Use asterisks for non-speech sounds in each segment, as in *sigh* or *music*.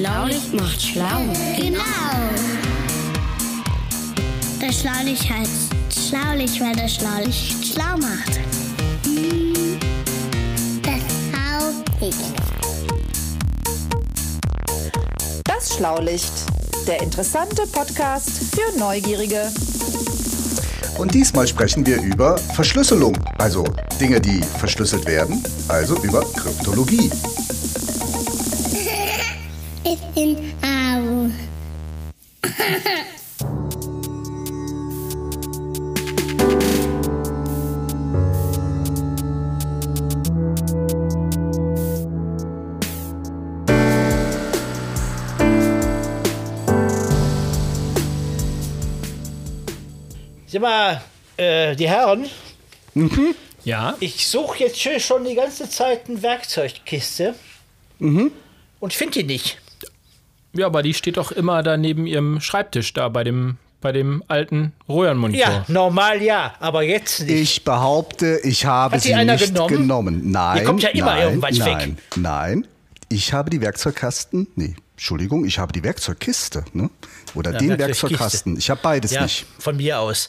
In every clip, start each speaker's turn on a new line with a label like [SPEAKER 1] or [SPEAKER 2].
[SPEAKER 1] Schlaulicht macht schlau.
[SPEAKER 2] Genau. Das Schlaulicht heißt Schlaulicht, weil das Schlaulicht schlau macht. Das Schlaulicht.
[SPEAKER 3] Das Schlaulicht. Der interessante Podcast für Neugierige.
[SPEAKER 4] Und diesmal sprechen wir über Verschlüsselung, also Dinge, die verschlüsselt werden, also über Kryptologie.
[SPEAKER 5] Mal, äh, die Herren,
[SPEAKER 6] Ja,
[SPEAKER 5] ich suche jetzt schon- die ganze Zeit eine Werkzeugkiste und finde die nicht.
[SPEAKER 6] ja, aber die steht doch immer da neben ihrem Schreibtisch da bei dem, bei dem alten Röhrenmonitor.
[SPEAKER 5] Ja, normal ja, aber jetzt nicht.
[SPEAKER 4] Ich behaupte, ich habe
[SPEAKER 5] Hat die
[SPEAKER 4] sie
[SPEAKER 5] einer
[SPEAKER 4] nicht
[SPEAKER 5] genommen?
[SPEAKER 4] genommen. Nein.
[SPEAKER 5] Hier kommt ja immer
[SPEAKER 4] nein,
[SPEAKER 5] irgendwas weg.
[SPEAKER 4] nein, Nein, ich habe die Werkzeugkasten. Nee, Entschuldigung, ich habe die Werkzeugkiste, ne? Oder
[SPEAKER 5] Ja,
[SPEAKER 4] den. Werkzeugkasten. Ich habe beides
[SPEAKER 5] ja,
[SPEAKER 4] nicht.
[SPEAKER 5] von mir aus.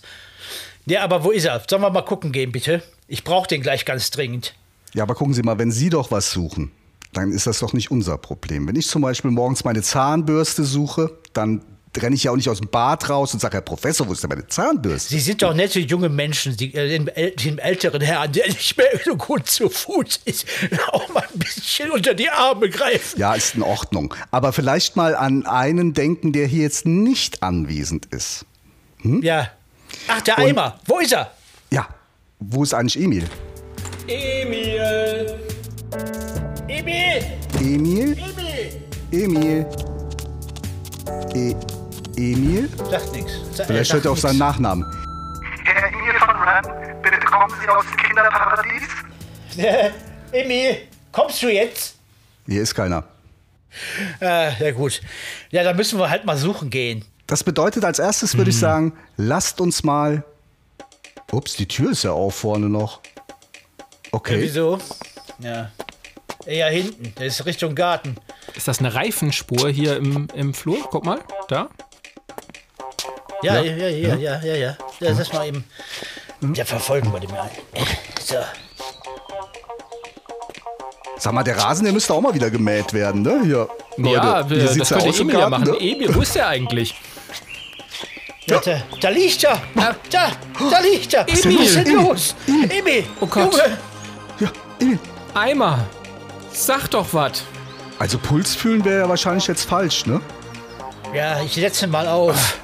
[SPEAKER 5] Ja, aber wo ist er? Sollen wir mal gucken gehen, bitte? Ich brauche den gleich ganz dringend.
[SPEAKER 4] Ja, aber gucken Sie mal, wenn Sie doch was suchen, dann ist das doch nicht unser Problem. Wenn ich zum Beispiel morgens meine Zahnbürste suche, dann renne ich ja auch nicht aus dem Bad raus und sage, Herr Professor, wo ist denn meine Zahnbürste?
[SPEAKER 5] Sie sind doch nette junge Menschen, die, äh, dem, äl- dem älteren Herrn, der nicht mehr so gut zu Fuß ist, *laughs* auch mal ein bisschen unter die Arme greifen.
[SPEAKER 4] Ja, ist in Ordnung. Aber vielleicht mal an einen denken, der hier jetzt nicht anwesend ist.
[SPEAKER 5] Ja. Ach, der Eimer. Wo ist er?
[SPEAKER 4] Ja, wo ist eigentlich Emil?
[SPEAKER 6] Emil!
[SPEAKER 5] Emil!
[SPEAKER 4] Emil?
[SPEAKER 5] Emil!
[SPEAKER 4] Emil? E Emil?
[SPEAKER 5] Sagt nichts.
[SPEAKER 4] Vielleicht hört er auf seinen Nachnamen.
[SPEAKER 7] Herr Emil von Ram, bitte kommen Sie aus dem Kinderparadies.
[SPEAKER 5] Äh, *laughs* Emil, kommst du jetzt?
[SPEAKER 4] Hier ist keiner.
[SPEAKER 5] Äh, ja gut. Ja, dann müssen wir halt mal suchen gehen.
[SPEAKER 4] Das bedeutet, als erstes würde ich sagen, lasst uns mal. Ups, die Tür ist ja auf vorne noch. Okay.
[SPEAKER 5] Wieso? Ja. Eher hinten. Das ist Richtung Garten.
[SPEAKER 6] Ist das eine Reifenspur hier im, im Flur? Guck mal, da.
[SPEAKER 5] Ja,
[SPEAKER 4] Ja?
[SPEAKER 5] ja, ja, ja, ja, ja. ja. Das ist mal eben. Ja, verfolgen wir den mal. So.
[SPEAKER 4] Sag mal, der Rasen, der müsste auch mal wieder gemäht werden, ne? Hier.
[SPEAKER 6] ja,
[SPEAKER 4] Leute,
[SPEAKER 6] wir,
[SPEAKER 4] hier
[SPEAKER 6] das
[SPEAKER 4] ja
[SPEAKER 6] könnte
[SPEAKER 4] aus
[SPEAKER 6] Emil ja
[SPEAKER 4] Garten,
[SPEAKER 6] machen.
[SPEAKER 4] ne?
[SPEAKER 6] Emil, wo ist der eigentlich?
[SPEAKER 5] Ja. Da, da liegt er. Da, da liegt er.
[SPEAKER 6] Emil,
[SPEAKER 5] Was ist denn
[SPEAKER 4] Emil,
[SPEAKER 5] los? Emil.
[SPEAKER 6] Oh Gott.
[SPEAKER 5] Junge.
[SPEAKER 4] Ja, Emil.
[SPEAKER 6] Eimer! Sag doch was.
[SPEAKER 4] Also Puls fühlen wäre ja wahrscheinlich jetzt falsch, ne?
[SPEAKER 5] Ja, ich setze ihn mal auf.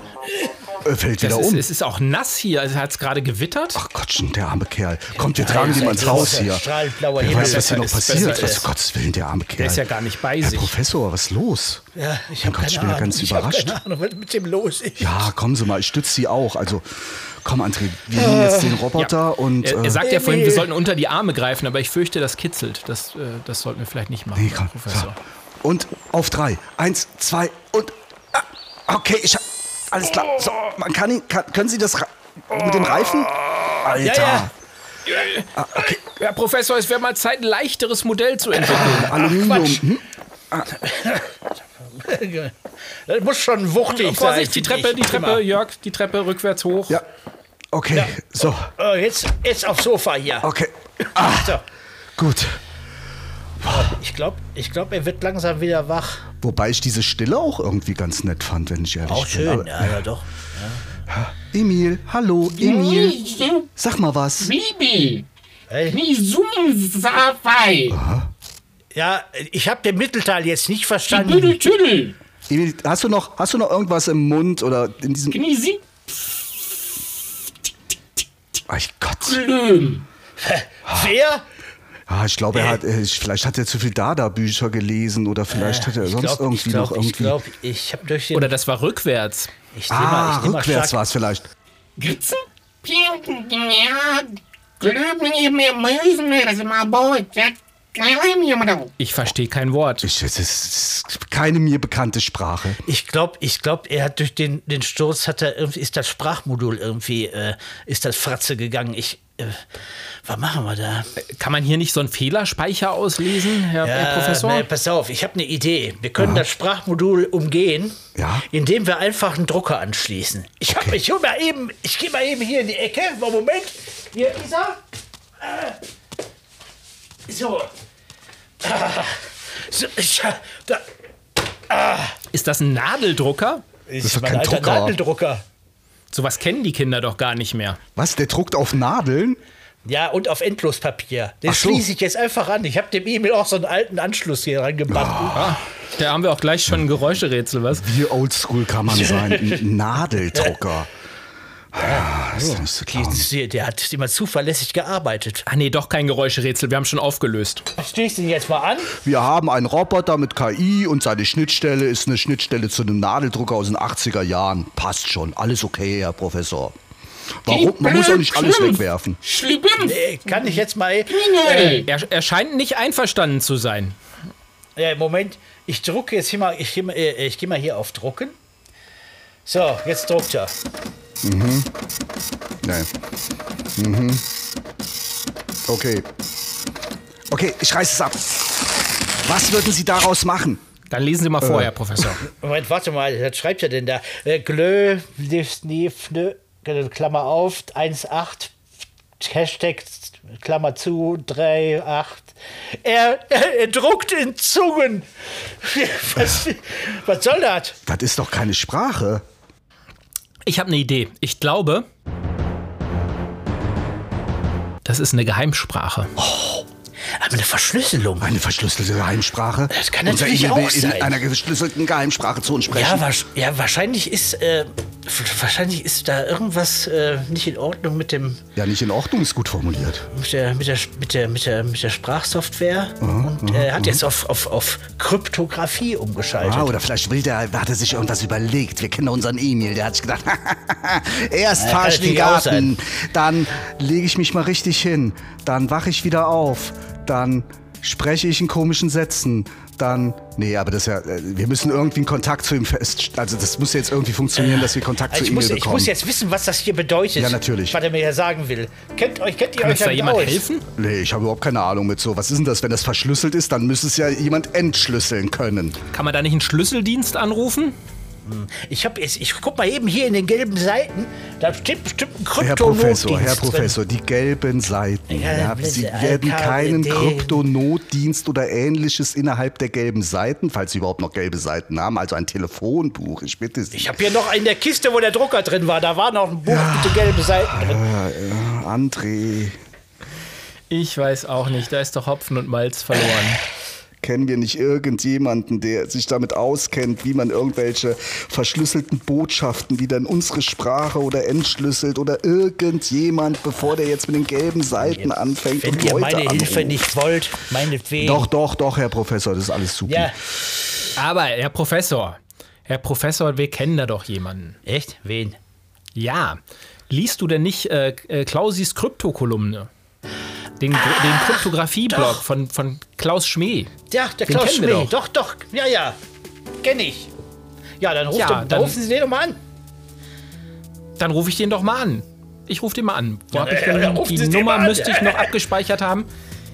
[SPEAKER 4] Äh, fällt
[SPEAKER 6] Das
[SPEAKER 4] wieder
[SPEAKER 6] ist,
[SPEAKER 4] um.
[SPEAKER 6] es ist auch nass hier. Also hat es gerade gewittert.
[SPEAKER 4] Ach Gottchen, der arme Kerl. Kommt, wir tragen
[SPEAKER 5] ja,
[SPEAKER 4] ihn mal ins
[SPEAKER 5] ja,
[SPEAKER 4] Haus
[SPEAKER 5] ja,
[SPEAKER 4] hier. Wer
[SPEAKER 5] Himmel.
[SPEAKER 4] weiß, was hier noch passiert. Was, um Gottes Willen, der arme Kerl.
[SPEAKER 6] Der ist ja gar nicht bei
[SPEAKER 4] Herr
[SPEAKER 6] sich.
[SPEAKER 4] Professor, was ist los?
[SPEAKER 5] Ja, ich
[SPEAKER 4] Mein
[SPEAKER 5] habe
[SPEAKER 4] Gott, ich
[SPEAKER 5] keine
[SPEAKER 4] bin ja
[SPEAKER 5] Ahnung.
[SPEAKER 4] ganz
[SPEAKER 5] ich
[SPEAKER 4] überrascht.
[SPEAKER 5] keine Ahnung, was mit dem los ist.
[SPEAKER 4] Ja, kommen Sie mal, ich stütze Sie auch. Also, komm, André, wir nehmen jetzt den Roboter und.
[SPEAKER 6] Er,
[SPEAKER 4] äh,
[SPEAKER 6] er sagt ja vorhin, wir
[SPEAKER 5] Emil.
[SPEAKER 6] sollten unter die Arme greifen, aber ich fürchte, das kitzelt. Das, äh, das sollten wir vielleicht nicht machen,
[SPEAKER 4] Nee, komm.
[SPEAKER 6] Professor.
[SPEAKER 4] So. Und auf drei. Eins, zwei und. Ah, okay, ich hab. Alles klar. So, man kann ihn. Kann, können Sie das mit dem Reifen? Alter.
[SPEAKER 5] Ja,
[SPEAKER 4] Ah, okay.
[SPEAKER 6] Herr Professor, es wäre mal Zeit, ein leichteres Modell zu entwickeln.
[SPEAKER 4] Aluminium. Hm? *laughs*
[SPEAKER 5] Das muss schon wuchtig sein.
[SPEAKER 6] Vorsicht, die Treppe, die Treppe,
[SPEAKER 5] Immer.
[SPEAKER 6] Jörg, die Treppe rückwärts hoch.
[SPEAKER 4] Ja. Okay, so.
[SPEAKER 5] Äh, jetzt, jetzt aufs Sofa hier.
[SPEAKER 4] Okay. Ah,
[SPEAKER 5] So.
[SPEAKER 4] gut.
[SPEAKER 5] Ich glaube, ich glaub, er wird langsam wieder wach.
[SPEAKER 4] Wobei ich diese Stille auch irgendwie ganz nett fand, wenn ich ehrlich
[SPEAKER 5] Auch
[SPEAKER 4] bin.
[SPEAKER 5] schön,
[SPEAKER 4] Aber-
[SPEAKER 5] ja, ja doch.
[SPEAKER 4] Emil, hallo, Emil. Sag mal was.
[SPEAKER 8] Bibi,
[SPEAKER 5] Hey. Ja, ich habe den Mittelteil jetzt nicht verstanden.
[SPEAKER 4] Emil, hast du noch, hast du noch irgendwas im Mund oder in diesem.
[SPEAKER 8] Knisi,
[SPEAKER 4] Ach Gott. *laughs*
[SPEAKER 5] Wer?
[SPEAKER 4] Ah, ich glaube, er hat, äh, vielleicht hat er zu viel Dada-Bücher gelesen oder vielleicht hat er sonst
[SPEAKER 5] glaub,
[SPEAKER 4] irgendwie
[SPEAKER 5] ich glaub,
[SPEAKER 4] noch irgendwie.
[SPEAKER 5] Ich glaube, ich habe durch den.
[SPEAKER 6] Oder das war rückwärts.
[SPEAKER 5] ich nehm mal,
[SPEAKER 4] ah,
[SPEAKER 5] ich mal
[SPEAKER 4] rückwärts war es vielleicht.
[SPEAKER 8] Gritzen, Pinken, ja, Klöben, ihr mir Mäusen, das ist mal Boy, Jack,
[SPEAKER 6] Ich verstehe kein Wort.
[SPEAKER 4] Ich, das ist keine mir bekannte Sprache.
[SPEAKER 5] Ich glaube, ich glaub, er hat durch den, den Sturz hat er irgendwie, ist das Sprachmodul irgendwie, äh, ist das Fratze gegangen. Ich, äh, was machen wir da?
[SPEAKER 6] Kann man hier nicht so einen Fehlerspeicher auslesen, Herr, Herr Professor?
[SPEAKER 5] Nee, pass auf, ich habe eine Idee. Wir können das Sprachmodul umgehen,
[SPEAKER 4] Ja.
[SPEAKER 5] indem wir einfach einen Drucker anschließen. Ich hab, ich hol mal eben, ich gehe mal eben hier in die Ecke. Mal Moment, hier ist er. Äh, so. Ah, so ich, da
[SPEAKER 6] Ist das ein Nadeldrucker?
[SPEAKER 5] ist,
[SPEAKER 4] doch kein Drucker.
[SPEAKER 5] Nadeldrucker.
[SPEAKER 6] Sowas kennen die Kinder doch gar nicht mehr.
[SPEAKER 4] Was? Der druckt auf Nadeln?
[SPEAKER 5] Ja, und auf Endlospapier. Den
[SPEAKER 4] Ach so.
[SPEAKER 5] schließe ich jetzt einfach an. Ich habe dem Emil auch so einen alten Anschluss hier rangebannt.
[SPEAKER 6] Ah, da haben wir auch gleich schon ein Geräuscherätsel, was?
[SPEAKER 4] Wie oldschool kann man *laughs* sein? Ein Nadeldrucker. Ah, das ist nicht zu glauben.
[SPEAKER 5] Die- Der hat immer zuverlässig gearbeitet.
[SPEAKER 6] Ah nee, doch kein Geräuscherätsel, wir haben schon aufgelöst.
[SPEAKER 5] Ich schließe den jetzt mal an.
[SPEAKER 4] Wir haben einen Roboter mit KI und seine Schnittstelle ist eine Schnittstelle zu einem Nadeldrucker aus den 80er Jahren. Passt schon. Alles okay, Herr Professor. Warum? Man muss auch nicht alles wegwerfen.
[SPEAKER 8] Schlimm.
[SPEAKER 5] Äh, Kann ich jetzt mal.
[SPEAKER 8] Klingel.
[SPEAKER 6] Er, er scheint nicht einverstanden zu sein.
[SPEAKER 5] Äh, Moment, ich drucke jetzt hier mal. Ich gehe äh, ich geh mal hier auf Drucken. So, jetzt druckt er.
[SPEAKER 4] Nee. Mhm. Okay. Okay, ich reiß es ab. Was würden Sie daraus machen?
[SPEAKER 6] Dann lesen Sie mal vor, Herr Professor. *laughs*
[SPEAKER 5] Moment, warte mal, was schreibt er denn da? Äh, Glö, Disney, Fnö, Klammer auf, 1,8, Hashtag, Klammer zu, 3,8. Er, er, er druckt in Zungen. *laughs* Was, was soll das?
[SPEAKER 4] Das ist doch keine Sprache.
[SPEAKER 6] Ich habe eine Idee. Ich glaube, das ist eine Geheimsprache.
[SPEAKER 5] Aber eine Verschlüsselung.
[SPEAKER 4] Eine verschlüsselte Geheimsprache.
[SPEAKER 5] Das kann
[SPEAKER 4] Unser
[SPEAKER 5] natürlich
[SPEAKER 4] Emil
[SPEAKER 5] auch
[SPEAKER 4] in
[SPEAKER 5] sein.
[SPEAKER 4] einer verschlüsselten Geheimsprache zu uns sprechen.
[SPEAKER 5] Ja, wasch, ja, wahrscheinlich ist, äh, wahrscheinlich ist da irgendwas äh, nicht in Ordnung mit dem,
[SPEAKER 4] Ja, nicht in Ordnung, ist gut formuliert.
[SPEAKER 5] mit der, mit der, mit der, mit der, mit der Sprachsoftware. Und er hat jetzt auf, auf, auf Kryptographie umgeschaltet.
[SPEAKER 4] Ah, oder vielleicht will der, hat er sich irgendwas überlegt. Wir kennen unseren Emil, der hat sich gedacht, *laughs* erst
[SPEAKER 5] Ja,
[SPEAKER 4] fahr ich den Garten, dann lege ich mich mal richtig hin, dann wache ich wieder auf, dann spreche ich in komischen Sätzen, dann, nee, aber das ist ja, äh, wir müssen irgendwie einen Kontakt zu ihm fest, also das muss jetzt irgendwie funktionieren, dass wir Kontakt
[SPEAKER 5] Also
[SPEAKER 4] zu
[SPEAKER 5] ich,
[SPEAKER 4] Emil
[SPEAKER 5] muss, ich
[SPEAKER 4] bekommen.
[SPEAKER 5] muss jetzt wissen, was das hier bedeutet.
[SPEAKER 4] Ja, natürlich.
[SPEAKER 5] Was er mir ja sagen will. Kennt, euch, kennt ihr
[SPEAKER 6] Kann
[SPEAKER 5] euch
[SPEAKER 6] da jemand
[SPEAKER 5] aus?
[SPEAKER 6] helfen?
[SPEAKER 4] Nee, ich habe überhaupt keine Ahnung mit so. Was ist denn das? Wenn das verschlüsselt ist, dann müsste es ja jemand entschlüsseln können.
[SPEAKER 6] Kann man da nicht einen Schlüsseldienst anrufen?
[SPEAKER 5] Ich, hab, jetzt- ich guck mal eben hier in den gelben Seiten. Da steht bestimmt ein
[SPEAKER 4] Herr
[SPEAKER 5] Kryptonotdienst
[SPEAKER 4] Professor, Herr
[SPEAKER 5] drin.
[SPEAKER 4] Professor, die gelben Seiten.
[SPEAKER 5] Ja,
[SPEAKER 4] Ja, Sie werden keinen Kryptonotdienst oder ähnliches innerhalb der gelben Seiten, falls Sie überhaupt noch gelbe Seiten haben, also ein Telefonbuch, ich bitte Sie.
[SPEAKER 5] Ich habe hier noch in der Kiste, wo der Drucker drin war. Da war noch ein Buch mit den gelben Seiten drin.
[SPEAKER 4] André,
[SPEAKER 6] Ich weiß auch nicht, da ist doch Hopfen und Malz verloren.
[SPEAKER 4] Kennen wir nicht irgendjemanden, der sich damit auskennt, wie man irgendwelche verschlüsselten Botschaften wieder in unsere Sprache oder entschlüsselt oder irgendjemand, bevor der jetzt mit den gelben Seiten anfängt
[SPEAKER 5] Wenn
[SPEAKER 4] und
[SPEAKER 5] ihr
[SPEAKER 4] Leute
[SPEAKER 5] meine Hilfe
[SPEAKER 4] anruft.
[SPEAKER 5] nicht wollt, meinetwegen.
[SPEAKER 4] Doch, doch, doch, Herr Professor, das ist alles super.
[SPEAKER 5] Ja,
[SPEAKER 6] Aber, Herr Professor, Herr Professor, wir kennen da doch jemanden.
[SPEAKER 5] echt? Wen?
[SPEAKER 6] Ja. Liest du denn nicht äh, äh, Klausis Kryptokolumne? Den, den Kryptographie-Blog von, von Klaus Schmee.
[SPEAKER 5] Ja, der
[SPEAKER 6] Den
[SPEAKER 5] Klaus Schmee.
[SPEAKER 6] doch.
[SPEAKER 5] Doch. doch, ja, ja. Kenn ich. Ja, dann, ruft
[SPEAKER 6] Ja,
[SPEAKER 5] er- dann, rufen Sie den doch mal an.
[SPEAKER 6] Dann rufe ich den doch mal an. Ich rufe den mal an. Wo hab ich
[SPEAKER 5] ja,
[SPEAKER 6] denn
[SPEAKER 5] ja, rufen
[SPEAKER 6] die
[SPEAKER 5] Sie den
[SPEAKER 6] Nummer müsste ich noch abgespeichert haben.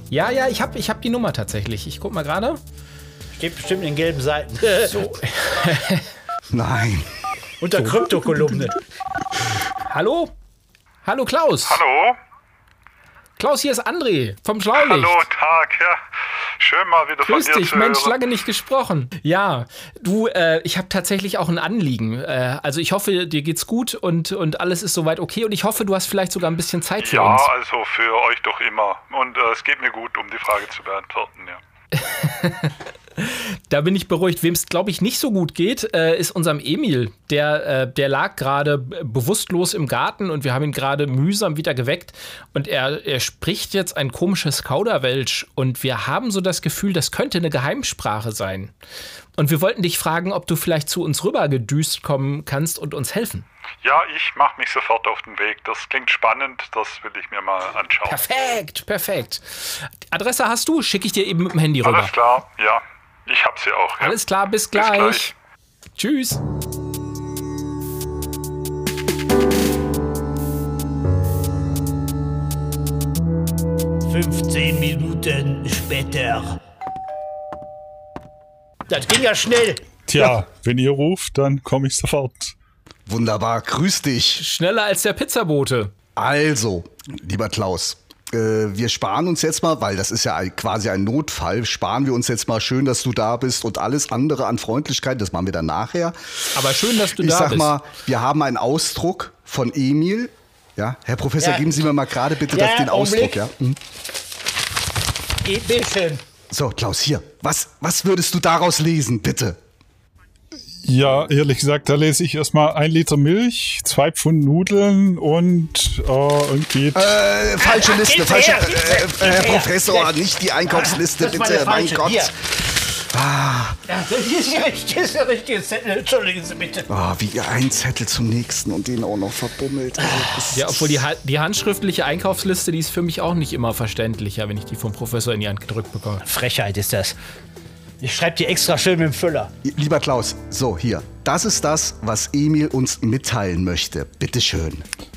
[SPEAKER 6] Ja, ja, ich habe ich hab die Nummer tatsächlich. Ich guck mal gerade.
[SPEAKER 5] Steht bestimmt in den gelben Seiten. So. *laughs*
[SPEAKER 4] Nein.
[SPEAKER 5] Unter Kryptokolumne.
[SPEAKER 6] Hallo? Hallo Klaus.
[SPEAKER 7] Hallo?
[SPEAKER 6] Klaus, hier ist André vom Schlaulicht.
[SPEAKER 7] Hallo, Tag, ja. Schön mal wieder
[SPEAKER 6] Grüß
[SPEAKER 7] von dir
[SPEAKER 6] dich,
[SPEAKER 7] zu
[SPEAKER 6] Mensch,
[SPEAKER 7] hören.
[SPEAKER 6] lange nicht gesprochen. Ja, du, äh, ich habe tatsächlich auch ein Anliegen. Äh, also ich hoffe, dir geht's gut und, und alles ist soweit okay. Und ich hoffe, du hast vielleicht sogar ein bisschen Zeit für
[SPEAKER 7] Ja,
[SPEAKER 6] uns.
[SPEAKER 7] also für euch doch immer. Und äh, es geht mir gut, um die Frage zu beantworten, ja. *laughs*
[SPEAKER 6] Da bin ich beruhigt. Wem es, glaube ich, nicht so gut geht, äh, ist unserem Emil. Der, äh, der lag gerade bewusstlos im Garten und wir haben ihn gerade mühsam wieder geweckt. Und er, er spricht jetzt ein komisches Kauderwelsch. Und wir haben so das Gefühl, das könnte eine Geheimsprache sein. Und wir wollten dich fragen, ob du vielleicht zu uns rübergedüst kommen kannst und uns helfen.
[SPEAKER 1] Ja, ich mache mich sofort auf den Weg. Das klingt spannend, das will ich mir mal anschauen.
[SPEAKER 6] Perfekt, perfekt. Adresse hast du? Schicke ich dir eben mit dem Handy rüber.
[SPEAKER 1] Alles klar, ja. Ich hab sie auch. Ja.
[SPEAKER 6] Alles klar, bis gleich.
[SPEAKER 1] gleich.
[SPEAKER 6] Tschüss.
[SPEAKER 5] Fünfzehn Minuten später. Das ging ja schnell.
[SPEAKER 9] Tja, wenn ihr ruft, dann komme ich sofort.
[SPEAKER 4] Wunderbar, grüß dich.
[SPEAKER 6] Schneller als der Pizzabote.
[SPEAKER 4] Also, lieber Klaus, wir sparen uns jetzt mal, weil das ist ja ein, quasi ein Notfall, sparen wir uns jetzt mal schön, dass du da bist und alles andere an Freundlichkeit, das machen wir dann nachher.
[SPEAKER 6] Aber schön, dass du
[SPEAKER 4] ich
[SPEAKER 6] da
[SPEAKER 4] sag
[SPEAKER 6] bist.
[SPEAKER 4] mal, wir haben einen Ausdruck von Emil. Ja, Herr Professor,
[SPEAKER 5] Ja.
[SPEAKER 4] geben Sie mir mal gerade bitte
[SPEAKER 5] Ja,
[SPEAKER 4] das, den
[SPEAKER 5] Augenblick.
[SPEAKER 4] Ausdruck, ja. Mhm.
[SPEAKER 5] Geht bisschen.
[SPEAKER 4] So, Klaus, hier. Was, was würdest du daraus lesen, bitte?
[SPEAKER 9] Ja, ehrlich gesagt, da lese ich erstmal ein Liter Milch, zwei Pfund Nudeln und äh, irgendwie.
[SPEAKER 4] Äh, falsche Liste,
[SPEAKER 5] gib
[SPEAKER 4] falsche.
[SPEAKER 5] her, gib her,
[SPEAKER 4] Äh, äh, Herr
[SPEAKER 5] her.
[SPEAKER 4] Professor, nicht die Einkaufsliste, bitte. Mein. Gott.
[SPEAKER 5] Hier. Ja, das ist der richtige, der Zettel. Entschuldigen Sie bitte.
[SPEAKER 4] Oh, wie ein Zettel zum nächsten und den auch noch verbummelt. Also,
[SPEAKER 6] Ja, obwohl die, die handschriftliche Einkaufsliste, die ist für mich auch nicht immer verständlicher, wenn ich die vom Professor in die Hand gedrückt bekomme.
[SPEAKER 5] Frechheit ist das. Ich schreibe die extra schön mit dem Füller.
[SPEAKER 4] Lieber Klaus, so hier. Das ist das, was Emil uns mitteilen möchte. Bitteschön.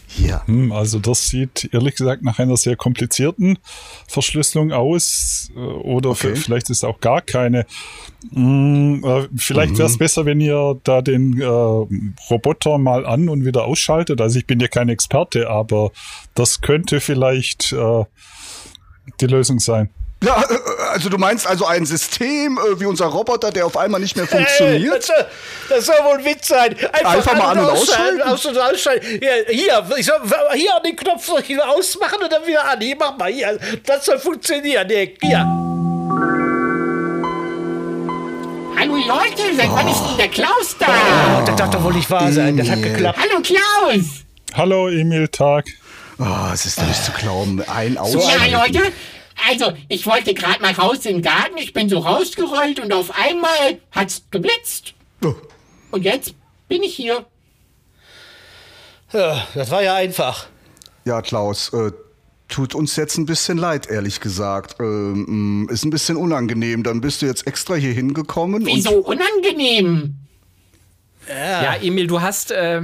[SPEAKER 4] Hier.
[SPEAKER 9] Hm, also das sieht ehrlich gesagt nach einer sehr komplizierten Verschlüsselung aus. äh, Oder
[SPEAKER 4] Okay.
[SPEAKER 9] vielleicht ist auch gar keine. Hm, äh, vielleicht wäre es besser, wenn ihr da den äh, Roboter mal an und wieder ausschaltet. Also ich bin ja kein Experte, aber das könnte vielleicht äh, die Lösung sein.
[SPEAKER 4] Ja, äh, also du meinst also ein System äh, wie unser Roboter, der auf einmal nicht mehr
[SPEAKER 5] Hey,
[SPEAKER 4] funktioniert?
[SPEAKER 5] das, soll, das soll wohl ein Witz sein. Einfach,
[SPEAKER 4] Einfach mal an- und ausschalten?
[SPEAKER 5] Aus und ausschalten. Hier, hier, ich soll, hier an den Knopf soll ich ihn ausmachen und dann wieder an. Hier, mach mal. Hier, das soll funktionieren. Hier. hier.
[SPEAKER 8] Hallo Leute, seit wann ist denn der Klaus da?
[SPEAKER 5] Das darf doch wohl nicht wahr sein. Das hat geklappt.
[SPEAKER 8] Hallo Klaus!
[SPEAKER 9] Hallo Emil, Tag.
[SPEAKER 4] Oh, es ist nicht zu glauben. Ein
[SPEAKER 8] Ja,
[SPEAKER 4] Ausschalten.
[SPEAKER 8] Leute, also ich wollte gerade mal raus in den Garten, ich bin so rausgerollt und auf einmal hat's geblitzt.
[SPEAKER 4] Oh.
[SPEAKER 8] Und jetzt bin ich hier.
[SPEAKER 5] Ja, das war ja einfach.
[SPEAKER 4] Ja, Klaus, äh, tut uns jetzt ein bisschen leid, ehrlich gesagt. Ähm, mh, ist ein bisschen unangenehm. Dann bist du jetzt extra hier hingekommen. und
[SPEAKER 8] Wieso unangenehm?
[SPEAKER 6] Ja, Emil, du hast, äh,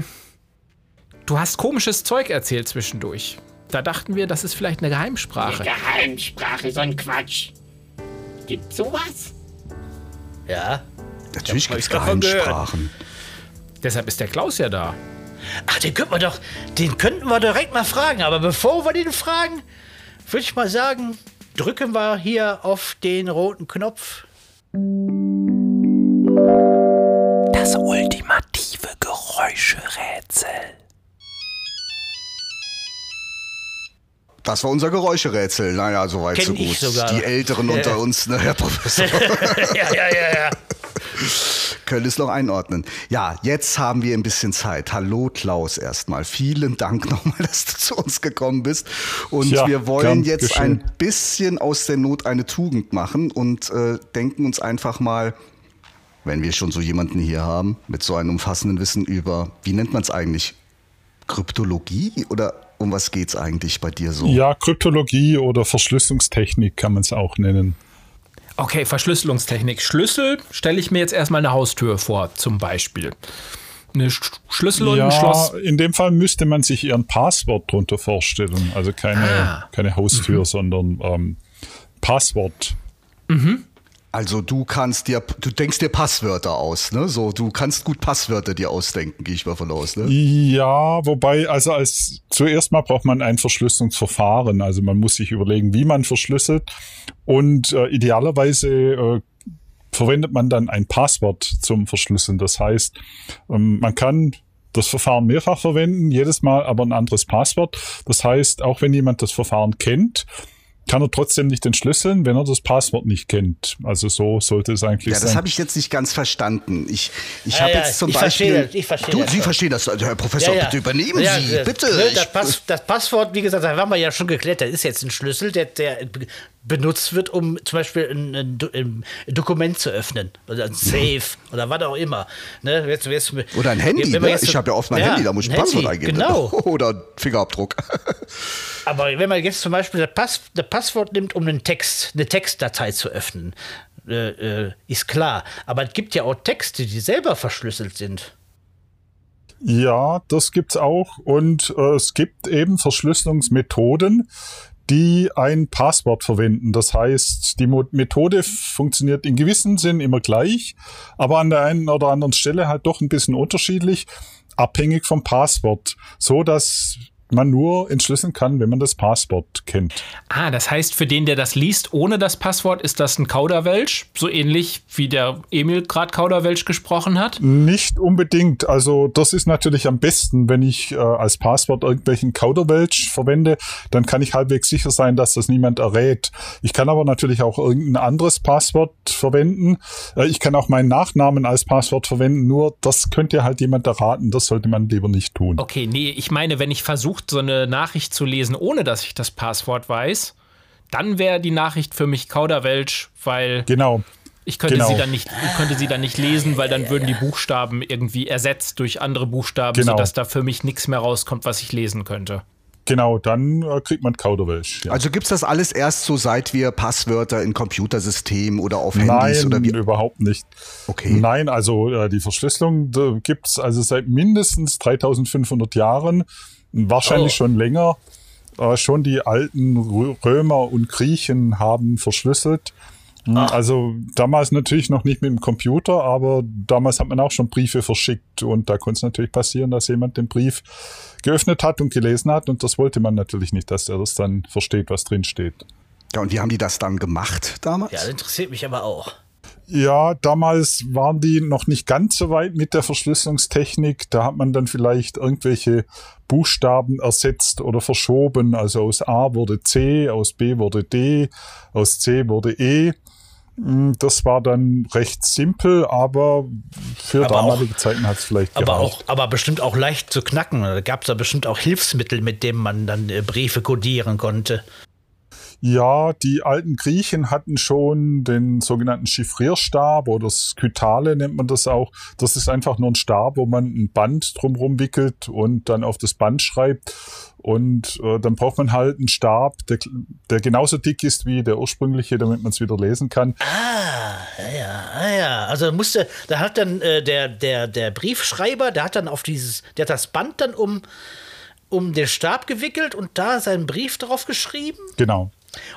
[SPEAKER 6] du hast komisches Zeug erzählt zwischendurch. Da dachten wir, das ist vielleicht eine Geheimsprache.
[SPEAKER 8] Geheimsprache, so ein Quatsch. Gibt's sowas?
[SPEAKER 5] Ja.
[SPEAKER 4] Natürlich gibt es. Geheimsprachen.
[SPEAKER 6] Deshalb ist der Klaus ja da.
[SPEAKER 5] Ach, den könnten wir doch, den könnten wir direkt mal fragen. Aber bevor wir den fragen, würde ich mal sagen, drücken wir hier auf den roten Knopf.
[SPEAKER 6] Das ultimative Geräuscherätsel.
[SPEAKER 4] Das war unser Geräuscherätsel. Naja, soweit
[SPEAKER 5] Kenn
[SPEAKER 4] so
[SPEAKER 5] ich
[SPEAKER 4] gut.
[SPEAKER 5] sogar.
[SPEAKER 4] Die Älteren
[SPEAKER 5] Ja.
[SPEAKER 4] unter uns, ne, Herr Professor, *laughs*
[SPEAKER 5] ja, ja, ja, ja. *laughs*
[SPEAKER 4] können es noch einordnen. Ja, jetzt haben wir ein bisschen Zeit. Hallo Klaus erstmal. Vielen Dank *laughs* nochmal, dass du zu uns gekommen bist. Und
[SPEAKER 9] Ja,
[SPEAKER 4] wir wollen jetzt
[SPEAKER 9] geschehen.
[SPEAKER 4] ein bisschen aus der Not eine Tugend machen und äh, denken uns einfach mal, wenn wir schon so jemanden hier haben, mit so einem umfassenden Wissen über, wie nennt man es eigentlich? Kryptologie oder um was geht's eigentlich bei dir so?
[SPEAKER 9] Ja, Kryptologie oder Verschlüsselungstechnik kann man es auch nennen.
[SPEAKER 6] Okay, Verschlüsselungstechnik. Schlüssel stelle ich mir jetzt erstmal eine Haustür vor, zum Beispiel. Eine Sch Schlüssel und
[SPEAKER 9] ja,
[SPEAKER 6] ein Schloss.
[SPEAKER 9] in dem Fall müsste man sich eher ein Passwort drunter vorstellen. Also keine,
[SPEAKER 6] Ah.
[SPEAKER 9] keine Haustür, sondern ähm, Passwort.
[SPEAKER 4] Also du kannst dir, du denkst dir Passwörter aus, ne? So, du kannst gut Passwörter dir ausdenken, gehe ich mal von aus, ne?
[SPEAKER 9] Ja, wobei, also als zuerst mal braucht man ein Verschlüsselungsverfahren. Also man muss sich überlegen, wie man verschlüsselt. Und äh, idealerweise äh, verwendet man dann ein Passwort zum Verschlüsseln. Das heißt, ähm, man kann das Verfahren mehrfach verwenden, jedes Mal aber ein anderes Passwort. Das heißt, auch wenn jemand das Verfahren kennt, kann er trotzdem nicht entschlüsseln, wenn er das Passwort nicht kennt. Also so sollte es eigentlich
[SPEAKER 4] Ja,
[SPEAKER 9] sein.
[SPEAKER 4] das habe ich jetzt nicht ganz verstanden. Ich, ich
[SPEAKER 5] Ja,
[SPEAKER 4] habe
[SPEAKER 5] ja,
[SPEAKER 4] jetzt zum
[SPEAKER 5] ich
[SPEAKER 4] Beispiel.
[SPEAKER 5] verstehe das, ich verstehe
[SPEAKER 4] du,
[SPEAKER 5] das
[SPEAKER 4] Sie
[SPEAKER 5] schon.
[SPEAKER 4] verstehen das, Herr Professor, bitte übernehmen
[SPEAKER 5] Ja,
[SPEAKER 4] Sie, bitte.
[SPEAKER 5] ne, Das, Pass, das Passwort, wie gesagt, da haben wir ja schon geklärt, das ist jetzt ein Schlüssel, der, der be- benutzt wird, um zum Beispiel ein, ein, ein Dokument zu öffnen. Oder ein Safe oder was auch immer. Ne, jetzt, jetzt,
[SPEAKER 4] Oder ein Handy, ne?
[SPEAKER 5] jetzt-
[SPEAKER 4] Ich habe ja oft mein
[SPEAKER 5] Ja,
[SPEAKER 4] Handy, da muss ich ein Passwort
[SPEAKER 5] Handy,
[SPEAKER 4] eingeben.
[SPEAKER 5] Genau. *laughs*
[SPEAKER 4] Oder ein Fingerabdruck. *laughs*
[SPEAKER 5] Aber wenn man jetzt zum Beispiel das, Pass, das Passwort nimmt, um einen Text, eine Textdatei zu öffnen, äh, äh, ist klar. Aber es gibt ja auch Texte, die selber verschlüsselt sind.
[SPEAKER 9] Ja, das gibt's auch. Und äh, es gibt eben Verschlüsselungsmethoden, die ein Passwort verwenden. Das heißt, die Mo Methode funktioniert in gewissem Sinn immer gleich, aber an der einen oder anderen Stelle halt doch ein bisschen unterschiedlich, abhängig vom Passwort, so dass man nur entschlüsseln kann, wenn man das Passwort kennt.
[SPEAKER 6] Ah, das heißt, für den, der das liest ohne das Passwort, ist das ein Kauderwelsch, so ähnlich wie der Emil gerade Kauderwelsch gesprochen hat.
[SPEAKER 9] Nicht unbedingt. Also das ist natürlich am besten, wenn ich äh, als Passwort irgendwelchen Kauderwelsch verwende, dann kann ich halbwegs sicher sein, dass das niemand errät. Ich kann aber natürlich auch irgendein anderes Passwort verwenden. Äh, ich kann auch meinen Nachnamen als Passwort verwenden, nur das könnte halt jemand erraten. Das sollte man lieber nicht tun.
[SPEAKER 6] Okay, nee, ich meine, wenn ich versucht, so eine Nachricht zu lesen, ohne dass ich das Passwort weiß, dann wäre die Nachricht für mich Kauderwelsch, weil
[SPEAKER 9] Genau.
[SPEAKER 6] ich könnte
[SPEAKER 9] Genau.
[SPEAKER 6] sie dann nicht, ich könnte sie dann nicht lesen, weil dann würden die Buchstaben irgendwie ersetzt durch andere Buchstaben,
[SPEAKER 9] Genau.
[SPEAKER 6] sodass da für mich nichts mehr rauskommt, was ich lesen könnte.
[SPEAKER 9] Genau, dann äh, kriegt man Kauderwelsch. Ja.
[SPEAKER 4] Also gibt's das alles erst so, seit wir Passwörter in Computersystemen oder auf Handys
[SPEAKER 9] Nein,
[SPEAKER 4] oder wie?
[SPEAKER 9] überhaupt nicht.
[SPEAKER 4] Okay.
[SPEAKER 9] Nein, also äh, die Verschlüsselung da gibt's also seit mindestens 3500 Jahren, wahrscheinlich
[SPEAKER 5] Oh.
[SPEAKER 9] schon länger. Äh, schon die alten Rö- Römer und Griechen haben verschlüsselt. Hm, Also damals natürlich noch nicht mit dem Computer, aber damals hat man auch schon Briefe verschickt und da konnte es natürlich passieren, dass jemand den Brief geöffnet hat und gelesen hat und das wollte man natürlich nicht, dass er das dann versteht, was drin steht.
[SPEAKER 4] Ja, und wie haben die das dann gemacht damals?
[SPEAKER 5] Ja, das interessiert mich aber auch.
[SPEAKER 9] Ja, damals waren die noch nicht ganz so weit mit der Verschlüsselungstechnik. Da hat man dann vielleicht irgendwelche Buchstaben ersetzt oder verschoben. Also aus A wurde C, aus B wurde D, aus C wurde E. Mm, Das war dann recht simpel, aber für
[SPEAKER 5] Aber
[SPEAKER 9] damalige Zeiten hat es vielleicht
[SPEAKER 5] Aber,
[SPEAKER 9] gereicht.
[SPEAKER 5] auch, aber bestimmt auch leicht zu knacken. Da gab es da bestimmt auch Hilfsmittel, mit denen man dann äh, Briefe kodieren konnte.
[SPEAKER 9] Ja, die alten Griechen hatten schon den sogenannten Chiffrierstab oder Skytale nennt man das auch. Das ist einfach nur ein Stab, wo man ein Band drumherum wickelt und dann auf das Band schreibt. Und äh, dann braucht man halt einen Stab, der, der genauso dick ist wie der ursprüngliche, damit man es wieder lesen kann.
[SPEAKER 5] Ah, ja, ja, ah, ja. Also musste, da hat dann äh, der, der, der Briefschreiber, der hat dann auf dieses, der hat das Band dann um, um den Stab gewickelt und da seinen Brief drauf geschrieben.
[SPEAKER 9] Genau.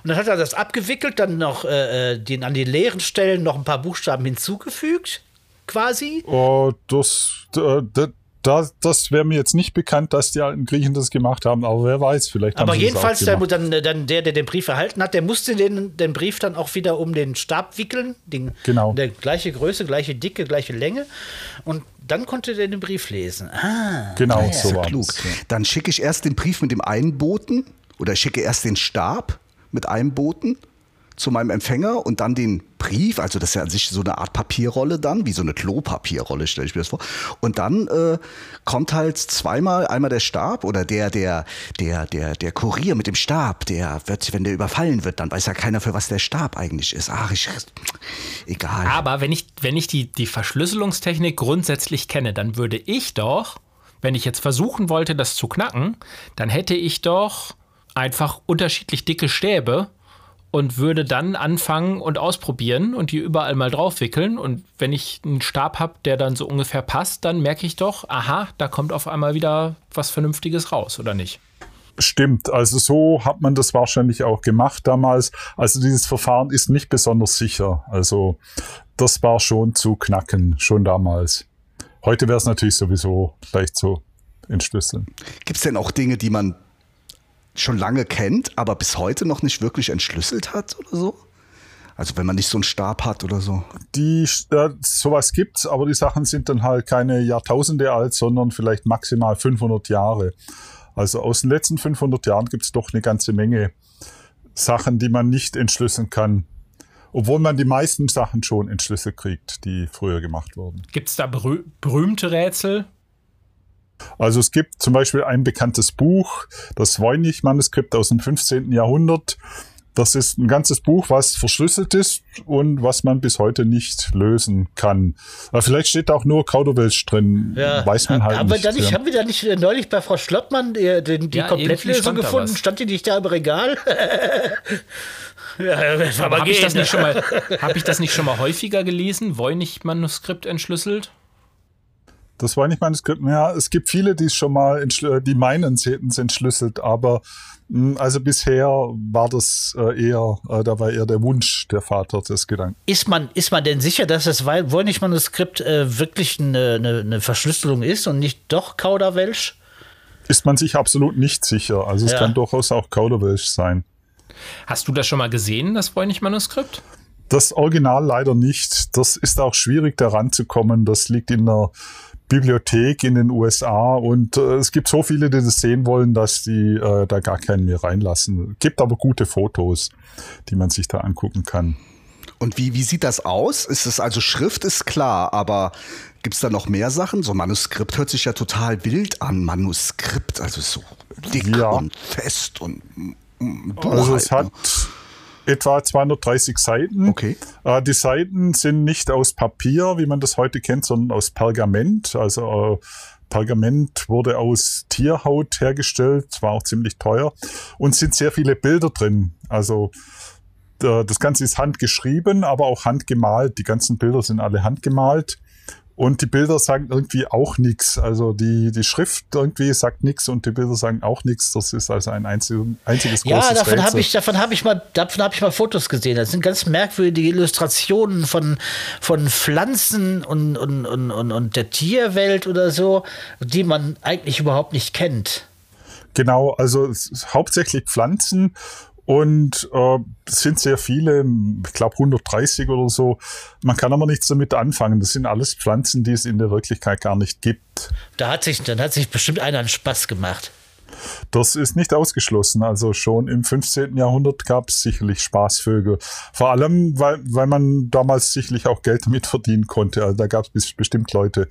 [SPEAKER 5] Und dann hat er das abgewickelt, dann noch äh, äh, den an die leeren Stellen noch ein paar Buchstaben hinzugefügt, quasi.
[SPEAKER 9] Oh, das, äh, das, das, das wäre mir jetzt nicht bekannt, dass die alten Griechen das gemacht haben, aber wer weiß, vielleicht haben
[SPEAKER 5] Aber
[SPEAKER 9] sie das
[SPEAKER 5] jedenfalls,
[SPEAKER 9] auch
[SPEAKER 5] der,
[SPEAKER 9] gemacht.
[SPEAKER 5] dann, dann der, der den Brief erhalten hat, der musste den, den Brief dann auch wieder um den Stab wickeln. Den,
[SPEAKER 9] Genau.
[SPEAKER 5] Der gleiche Größe, gleiche Dicke, gleiche Länge. Und dann konnte der den Brief lesen. Ah,
[SPEAKER 9] Genau, so war
[SPEAKER 4] Klug.
[SPEAKER 9] das.
[SPEAKER 4] Dann schicke ich erst den Brief mit dem einen Boten oder schicke erst den Stab mit einem Boten zu meinem Empfänger und dann den Brief, also das ist ja an sich so eine Art Papierrolle dann, wie so eine Klopapierrolle, stelle ich mir das vor. Und dann äh, kommt halt zweimal, einmal der Stab oder der, der, der, der, der Kurier mit dem Stab, der wird, wenn der überfallen wird, dann weiß ja keiner, für was der Stab eigentlich ist. Ach, ich, egal.
[SPEAKER 6] Aber wenn ich, wenn ich die, die Verschlüsselungstechnik grundsätzlich kenne, dann würde ich doch, wenn ich jetzt versuchen wollte, das zu knacken, dann hätte ich doch einfach unterschiedlich dicke Stäbe und würde dann anfangen und ausprobieren und die überall mal draufwickeln. Und wenn ich einen Stab habe, der dann so ungefähr passt, dann merke ich doch, aha, da kommt auf einmal wieder was Vernünftiges raus, oder nicht?
[SPEAKER 9] Stimmt, also so hat man das wahrscheinlich auch gemacht damals. Also dieses Verfahren ist nicht besonders sicher. Also das war schon zu knacken, schon damals. Heute wäre es natürlich sowieso leicht zu entschlüsseln.
[SPEAKER 4] Gibt es denn auch Dinge, die man schon lange kennt, aber bis heute noch nicht wirklich entschlüsselt hat oder so? Also wenn man nicht so einen Stab hat oder so.
[SPEAKER 9] Die, äh, sowas gibt's, aber die Sachen sind dann halt keine Jahrtausende alt, sondern vielleicht maximal 500 Jahre. Also aus den letzten 500 Jahren gibt's doch eine ganze Menge Sachen, die man nicht entschlüsseln kann. Obwohl man die meisten Sachen schon entschlüsselt kriegt, die früher gemacht wurden.
[SPEAKER 6] Gibt es da berüh berühmte Rätsel?
[SPEAKER 9] Also es gibt zum Beispiel ein bekanntes Buch, das Voynich-Manuskript aus dem 15. Jahrhundert. Das ist ein ganzes Buch, was verschlüsselt ist und was man bis heute nicht lösen kann. Aber vielleicht steht da auch nur Kauderwelsch drin.
[SPEAKER 5] Ja.
[SPEAKER 9] Weiß man halt
[SPEAKER 5] haben
[SPEAKER 9] nicht.
[SPEAKER 5] Wir da nicht
[SPEAKER 9] ja.
[SPEAKER 5] Haben wir da nicht äh, neulich bei Frau Schlottmann die, die, die
[SPEAKER 6] Ja,
[SPEAKER 5] Komplettlösung gefunden? Stand die nicht da im Regal? *laughs* ja,
[SPEAKER 6] habe ich, das nicht schon mal- *laughs* hab ich das nicht schon mal häufiger gelesen? Voynich-Manuskript entschlüsselt?
[SPEAKER 9] Das war nicht Manuskript. Ja, es gibt viele, die es schon mal, entschl- die meinen, sie hätten es entschlüsselt, aber mh, also bisher war das äh, eher, äh, da war eher der Wunsch der Vater des Gedanken.
[SPEAKER 5] Ist man, ist man denn sicher, dass das äh, wirklich eine, eine, eine Verschlüsselung ist und nicht doch Kauderwelsch?
[SPEAKER 9] Ist man sich absolut nicht sicher. Also es
[SPEAKER 5] Ja.
[SPEAKER 9] kann durchaus auch Kauderwelsch sein.
[SPEAKER 6] Hast du das schon mal gesehen, das Voynich-Manuskript?
[SPEAKER 9] Das Original leider nicht. Das ist auch schwierig, da ranzukommen. Das liegt in der Bibliothek in den USA und äh, es gibt so viele, die das sehen wollen, dass die äh, da gar keinen mehr reinlassen. Gibt aber gute Fotos, die man sich da angucken kann.
[SPEAKER 4] Und wie, wie sieht das aus? Ist es also Schrift ist klar, aber gibt es da noch mehr Sachen? So Manuskript hört sich ja total wild an. Manuskript, also so dick
[SPEAKER 9] Ja.
[SPEAKER 4] und fest und Buch
[SPEAKER 9] Also es hat? Etwa 230 Seiten.
[SPEAKER 4] Okay.
[SPEAKER 9] Äh, die Seiten sind nicht aus Papier, wie man das heute kennt, sondern aus Pergament. Also äh, Pergament wurde aus Tierhaut hergestellt, war auch ziemlich teuer und sind sehr viele Bilder drin. Also äh, das Ganze ist handgeschrieben, aber auch handgemalt. Die ganzen Bilder sind alle handgemalt. Und die Bilder sagen irgendwie auch nichts. Also die, die Schrift irgendwie sagt nichts und die Bilder sagen auch nichts. Das ist also ein einzig, einziges
[SPEAKER 5] Ja,
[SPEAKER 9] großes
[SPEAKER 5] davon
[SPEAKER 9] Rätsel.
[SPEAKER 5] habe ich, davon habe ich mal, davon habe ich mal Fotos gesehen. Das sind ganz merkwürdige Illustrationen von, von Pflanzen und, und, und, und, und der Tierwelt oder so, die man eigentlich überhaupt nicht kennt.
[SPEAKER 9] Genau, also hauptsächlich Pflanzen und äh, es sind sehr viele, ich glaube 130 oder so. Man kann aber nichts damit anfangen. Das sind alles Pflanzen, die es in der Wirklichkeit gar nicht gibt.
[SPEAKER 5] Da hat sich, dann hat sich bestimmt einer einen Spaß gemacht.
[SPEAKER 9] Das ist nicht ausgeschlossen. Also schon im 15. Jahrhundert gab es sicherlich Spaßvögel. Vor allem, weil, weil man damals sicherlich auch Geld *laughs* damit verdienen konnte. Also da gab es bestimmt Leute,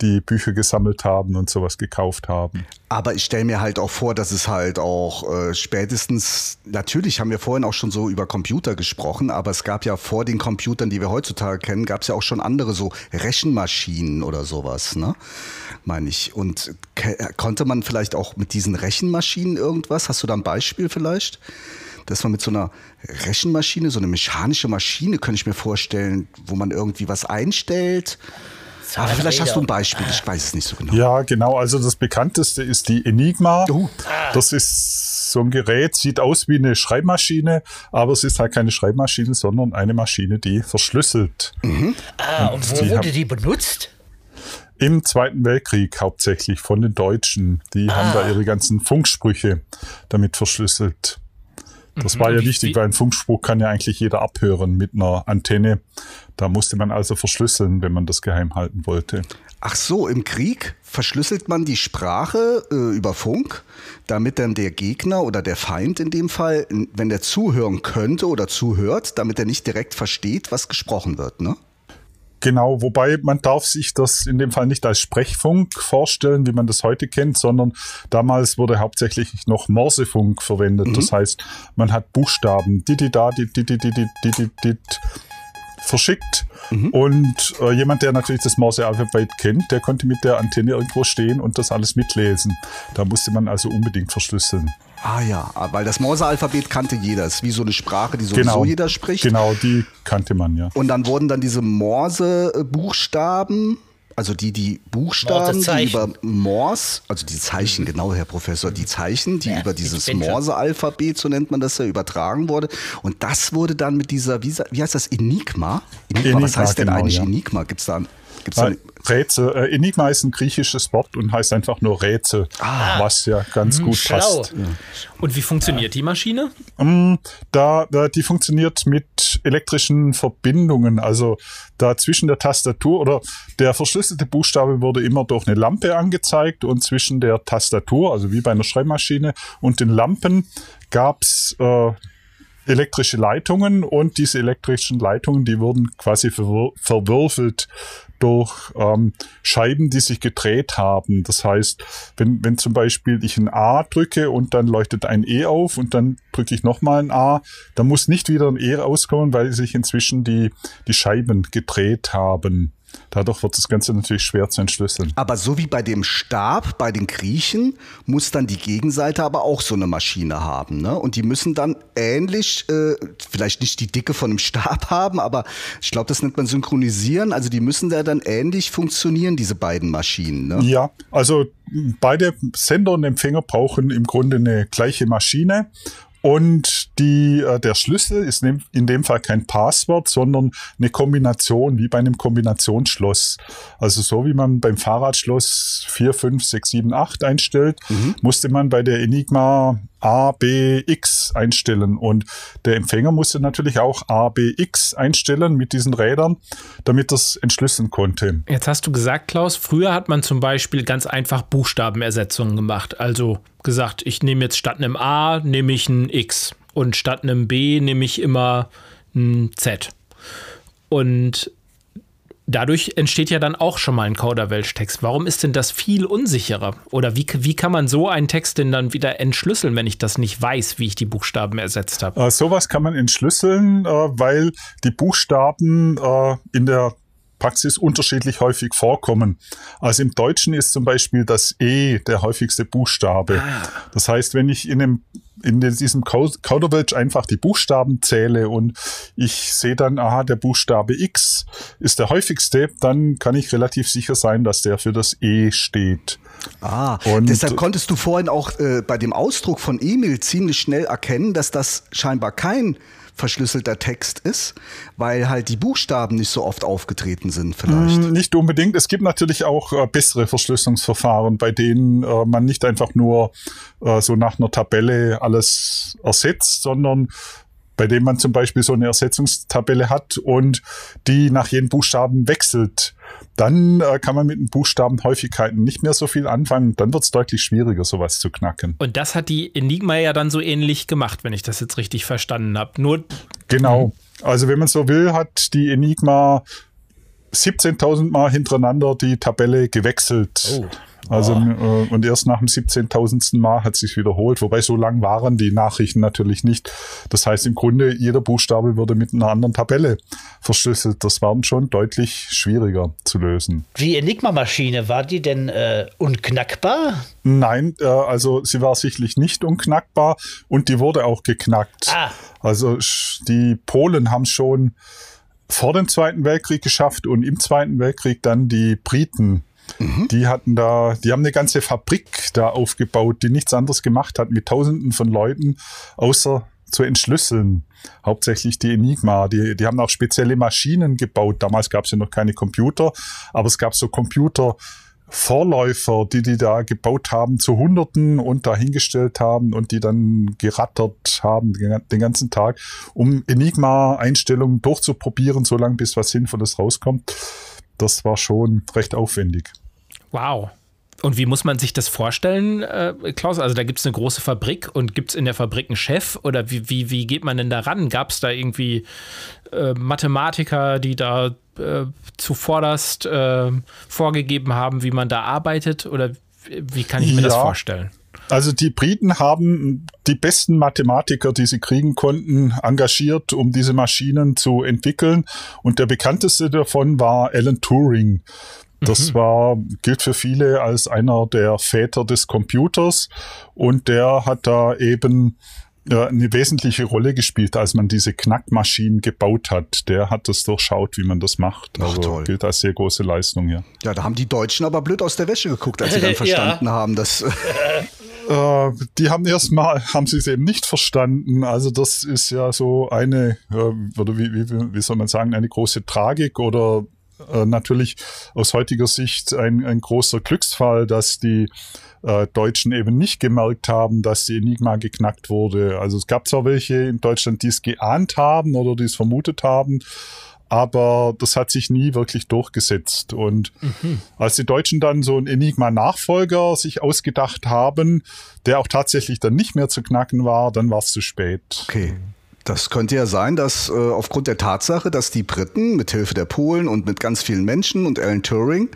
[SPEAKER 9] die Bücher gesammelt haben und sowas gekauft haben.
[SPEAKER 4] Aber ich stelle mir halt auch vor, dass es halt auch äh, spätestens, natürlich haben wir vorhin auch schon so über Computer gesprochen, aber es gab ja vor den Computern, die wir heutzutage kennen, gab es ja auch schon andere so Rechenmaschinen oder sowas, ne? Meine ich. Und ke- konnte man vielleicht auch mit diesen Rechenmaschinen irgendwas? Hast du da ein Beispiel vielleicht? Dass man mit so einer Rechenmaschine, so eine mechanische Maschine, könnte ich mir vorstellen, wo man irgendwie was einstellt. Aber vielleicht hast du ein Beispiel, ich weiß es nicht so genau.
[SPEAKER 9] Ja, genau. Also das bekannteste ist die Enigma.
[SPEAKER 4] Oh.
[SPEAKER 9] Das ist so ein Gerät, sieht aus wie eine Schreibmaschine, aber es ist halt keine Schreibmaschine, sondern eine Maschine, die verschlüsselt.
[SPEAKER 5] Ah, und wo
[SPEAKER 9] die
[SPEAKER 5] wurde die benutzt?
[SPEAKER 9] Im Zweiten Weltkrieg hauptsächlich von den Deutschen. Die haben da ihre ganzen Funksprüche damit verschlüsselt. Das war ja wichtig, weil ein Funkspruch kann ja eigentlich jeder abhören mit einer Antenne. Da musste man also verschlüsseln, wenn man das geheim halten wollte.
[SPEAKER 4] Ach so, im Krieg verschlüsselt man die Sprache äh, über Funk, damit dann der Gegner oder der Feind in dem Fall, wenn der zuhören könnte oder zuhört, damit er nicht direkt versteht, was gesprochen wird, ne?
[SPEAKER 9] Genau, wobei man darf sich das in dem Fall nicht als Sprechfunk vorstellen, wie man das heute kennt, sondern damals wurde hauptsächlich noch Morsefunk verwendet. Das heißt, man hat Buchstaben, didida, dididididid, dididid, verschickt. Und äh, jemand, der natürlich das Morse-Alphabet kennt, der konnte mit der Antenne irgendwo stehen und das alles mitlesen. Da musste man also unbedingt verschlüsseln.
[SPEAKER 4] Ah ja, ah, weil das Morse-Alphabet kannte jeder. Es ist wie so eine Sprache, die sowieso jeder spricht.
[SPEAKER 9] Genau, die kannte man ja.
[SPEAKER 4] Und dann wurden dann diese Morse-Buchstaben, also die, die Buchstaben, die über Morse, also die Zeichen, genau, Herr Professor, die Zeichen, die
[SPEAKER 5] Ja,
[SPEAKER 4] über dieses Morse-Alphabet, so nennt man das ja, übertragen wurde. Und das wurde dann mit dieser, wie, heißt das, Enigma? Enigma, was
[SPEAKER 9] Enigma,
[SPEAKER 4] heißt denn
[SPEAKER 9] genau,
[SPEAKER 4] eigentlich
[SPEAKER 9] ja.
[SPEAKER 4] Enigma? Gibt's da, gibt's
[SPEAKER 9] Äh, Rätsel. Äh, Enigma ist ein griechisches Wort und heißt einfach nur Rätsel, was ja ganz gut
[SPEAKER 5] schlau.
[SPEAKER 9] passt.
[SPEAKER 6] Und wie funktioniert die Maschine?
[SPEAKER 9] Mm, Da, die funktioniert mit elektrischen Verbindungen. Also da zwischen der Tastatur oder der verschlüsselte Buchstabe wurde immer durch eine Lampe angezeigt und zwischen der Tastatur, also wie bei einer Schreibmaschine, und den Lampen gab's äh, elektrische Leitungen und diese elektrischen Leitungen, die wurden quasi verwür verwürfelt durch ähm, Scheiben, die sich gedreht haben. Das heißt, wenn, wenn zum Beispiel ich ein A drücke und dann leuchtet ein E auf und dann drücke ich nochmal ein A, dann muss nicht wieder ein E rauskommen, weil sich inzwischen die, die Scheiben gedreht haben. Dadurch wird das Ganze natürlich schwer zu entschlüsseln.
[SPEAKER 4] Aber so wie bei dem Stab, bei den Griechen, muss dann die Gegenseite aber auch so eine Maschine haben. Ne? Und die müssen dann ähnlich, äh, vielleicht nicht die Dicke von einem Stab *laughs* haben, aber ich glaube, das nennt man synchronisieren. Also die müssen da dann ähnlich funktionieren, diese beiden Maschinen. Ne?
[SPEAKER 9] Ja, also beide Sender und Empfänger brauchen im Grunde eine gleiche Maschine. Und die, äh, der Schlüssel ist in dem Fall kein Passwort, sondern eine Kombination, wie bei einem Kombinationsschloss. Also so wie man beim Fahrradschloss 4, 5, 6, 7, 8 einstellt, mhm. musste man bei der Enigma A, B, X einstellen. Und der Empfänger musste natürlich auch A, B, X einstellen mit diesen Rädern, damit das entschlüsseln konnte.
[SPEAKER 6] Jetzt hast du gesagt, Klaus, früher hat man zum Beispiel ganz einfach Buchstabenersetzungen gemacht. Also gesagt, ich nehme jetzt statt einem A, nehme ich ein X. Und statt einem B nehme ich immer ein Z. Und dadurch entsteht ja dann auch schon mal ein Kauderwelsch-Text. Warum ist denn das viel unsicherer? Oder wie, wie kann man so einen Text denn dann wieder entschlüsseln, wenn ich das nicht weiß, wie ich die Buchstaben ersetzt habe?
[SPEAKER 9] Äh, sowas kann man entschlüsseln, äh, weil die Buchstaben äh, in der Praxis unterschiedlich häufig vorkommen. Also im Deutschen ist zum Beispiel das E der häufigste Buchstabe. Ah. Das heißt, wenn ich in, einem, in diesem Kauderwelsch einfach die Buchstaben zähle und ich sehe dann, aha, der Buchstabe X ist der häufigste, dann kann ich relativ sicher sein, dass der für das E steht.
[SPEAKER 4] Ah, und deshalb konntest du vorhin auch äh, bei dem Ausdruck von Emil ziemlich schnell erkennen, dass das scheinbar kein verschlüsselter Text ist, weil halt die Buchstaben nicht so oft aufgetreten sind vielleicht.
[SPEAKER 9] Mm, nicht unbedingt. Es gibt natürlich auch äh, bessere Verschlüsselungsverfahren, bei denen äh, man nicht einfach nur äh, so nach einer Tabelle alles ersetzt, sondern bei dem man zum Beispiel so eine Ersetzungstabelle hat und die nach jedem Buchstaben wechselt, dann äh, kann man mit den Buchstabenhäufigkeiten nicht mehr so viel anfangen. Dann wird es deutlich schwieriger, sowas zu knacken.
[SPEAKER 6] Und das hat die Enigma ja dann so ähnlich gemacht, wenn ich das jetzt richtig verstanden habe. Nur
[SPEAKER 9] genau. Also wenn man so will, hat die Enigma 17.000 Mal hintereinander die Tabelle gewechselt. Oh. Also oh. und erst nach dem 17.000. Mal hat sich wiederholt, wobei so lang waren die Nachrichten natürlich nicht. Das heißt im Grunde jeder Buchstabe wurde mit einer anderen Tabelle verschlüsselt. Das war schon deutlich schwieriger zu lösen.
[SPEAKER 5] Die Enigma-Maschine war die denn äh, unknackbar?
[SPEAKER 9] Nein, äh, also sie war sicherlich nicht unknackbar und die wurde auch geknackt. Ah. Also die Polen haben schon vor dem Zweiten Weltkrieg geschafft und im Zweiten Weltkrieg dann die Briten. Mhm. Die hatten da, die haben eine ganze Fabrik da aufgebaut, die nichts anderes gemacht hat mit Tausenden von Leuten, außer zu entschlüsseln. Hauptsächlich die Enigma. Die, die haben auch spezielle Maschinen gebaut. Damals gab es ja noch keine Computer, aber es gab so Computer, Vorläufer, die die da gebaut haben, zu Hunderten und dahingestellt haben und die dann gerattert haben den ganzen Tag, um Enigma-Einstellungen durchzuprobieren, solange bis was Sinnvolles rauskommt. Das war schon recht aufwendig.
[SPEAKER 6] Wow. Und wie muss man sich das vorstellen, äh, Klaus? Also da gibt es eine große Fabrik und gibt es in der Fabrik einen Chef oder wie, wie, wie geht man denn da ran? Gab es da irgendwie äh, Mathematiker, die da äh, zuvorderst äh, vorgegeben haben, wie man da arbeitet? Oder wie kann ich mir ja. das vorstellen?
[SPEAKER 9] Also die Briten haben die besten Mathematiker, die sie kriegen konnten, engagiert, um diese Maschinen zu entwickeln. Und der bekannteste davon war Alan Turing. Das mhm. war, gilt für viele als einer der Väter des Computers. Und der hat da eben eine wesentliche Rolle gespielt, als man diese Knackmaschinen gebaut hat. Der hat das durchschaut, wie man das macht. Also Ach, toll. gilt als sehr große Leistung, ja.
[SPEAKER 4] Ja, da haben die Deutschen aber blöd aus der Wäsche geguckt, als sie dann *laughs* verstanden ja. haben, dass. *laughs*
[SPEAKER 9] Äh, die haben erstmal, haben sie es eben nicht verstanden. Also das ist ja so eine, äh, oder wie, wie, wie soll man sagen, eine große Tragik oder äh, natürlich aus heutiger Sicht ein, ein großer Glücksfall, dass die äh, Deutschen eben nicht gemerkt haben, dass die Enigma geknackt wurde. Also es gab zwar welche in Deutschland, die es geahnt haben oder die es vermutet haben, aber das hat sich nie wirklich durchgesetzt. Und mhm. als die Deutschen dann so einen Enigma-Nachfolger sich ausgedacht haben, der auch tatsächlich dann nicht mehr zu knacken war, dann war es zu spät.
[SPEAKER 4] Okay. Das könnte ja sein, dass äh, aufgrund der Tatsache, dass die Briten mit Hilfe der Polen und mit ganz vielen Menschen und Alan Turing,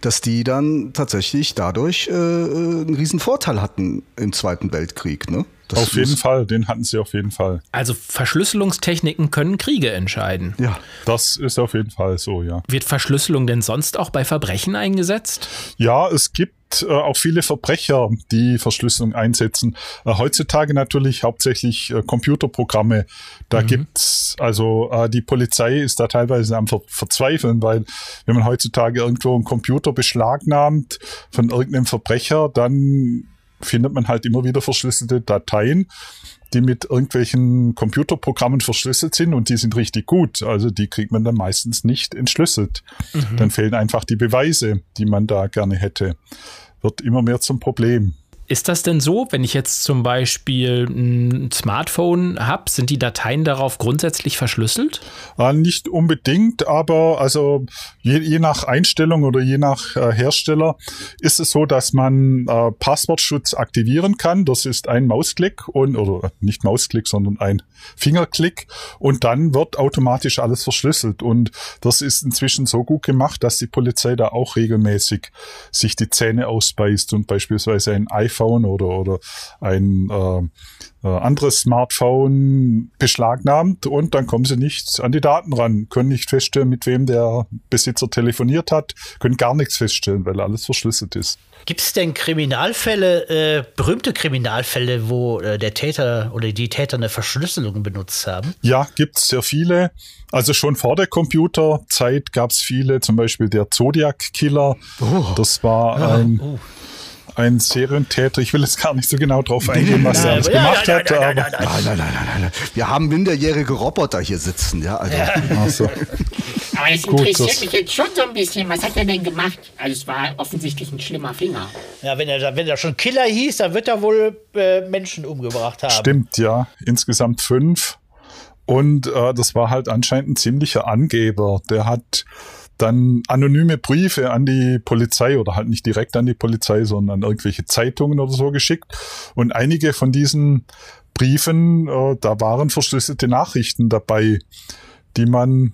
[SPEAKER 4] dass die dann tatsächlich dadurch äh, einen riesen Vorteil hatten im Zweiten Weltkrieg. Ne? Das
[SPEAKER 9] auf jeden Fall, den hatten sie auf jeden Fall.
[SPEAKER 6] Also Verschlüsselungstechniken können Kriege entscheiden.
[SPEAKER 4] Ja.
[SPEAKER 9] Das ist auf jeden Fall so, ja.
[SPEAKER 6] Wird Verschlüsselung denn sonst auch bei Verbrechen eingesetzt?
[SPEAKER 9] Ja, es gibt äh, auch viele Verbrecher, die Verschlüsselung einsetzen. Äh, heutzutage natürlich hauptsächlich äh, Computerprogramme. Da mhm. gibt's also äh, die Polizei ist da teilweise am Ver Verzweifeln, weil wenn man heutzutage irgendwo einen Computer beschlagnahmt von irgendeinem Verbrecher, dann findet man halt immer wieder verschlüsselte Dateien, die mit irgendwelchen Computerprogrammen verschlüsselt sind und die sind richtig gut. Also die kriegt man dann meistens nicht entschlüsselt. Mhm. Dann fehlen einfach die Beweise, die man da gerne hätte. Wird immer mehr zum Problem.
[SPEAKER 6] Ist das denn so, wenn ich jetzt zum Beispiel ein Smartphone habe, sind die Dateien darauf grundsätzlich verschlüsselt?
[SPEAKER 9] Äh, nicht unbedingt, aber also je, je nach Einstellung oder je nach äh, Hersteller ist es so, dass man äh, Passwortschutz aktivieren kann. Das ist ein Mausklick und oder nicht Mausklick, sondern ein Fingerklick und dann wird automatisch alles verschlüsselt. Und das ist inzwischen so gut gemacht, dass die Polizei da auch regelmäßig sich die Zähne ausbeißt und beispielsweise ein iPhone iPhone oder, oder ein äh, äh, anderes Smartphone beschlagnahmt und dann kommen sie nicht an die Daten ran, können nicht feststellen, mit wem der Besitzer telefoniert hat, können gar nichts feststellen, weil alles verschlüsselt ist.
[SPEAKER 5] Gibt es denn Kriminalfälle, äh, berühmte Kriminalfälle, wo äh, der Täter oder die Täter eine Verschlüsselung benutzt haben?
[SPEAKER 9] Ja, gibt es sehr viele. Also schon vor der Computerzeit gab es viele, zum Beispiel der Zodiac-Killer. Oh. Das war ah, ein. Oh ein Serientäter. Ich will jetzt gar nicht so genau drauf eingehen, was er alles gemacht hat.
[SPEAKER 4] Nein, nein, nein, nein, nein, Wir haben minderjährige Roboter hier sitzen, ja. Also.
[SPEAKER 8] Ach so. Aber es interessiert mich jetzt schon so ein bisschen. Was hat er denn gemacht? Also es war offensichtlich ein schlimmer Finger.
[SPEAKER 5] Ja, wenn er, wenn er schon Killer hieß, dann wird er wohl äh, Menschen umgebracht haben.
[SPEAKER 9] Stimmt, ja. Insgesamt fünf. Und äh, das war halt anscheinend ein ziemlicher Angeber. Der hat dann anonyme Briefe an die Polizei oder halt nicht direkt an die Polizei, sondern an irgendwelche Zeitungen oder so geschickt. Und einige von diesen Briefen, äh, da waren verschlüsselte Nachrichten dabei, die man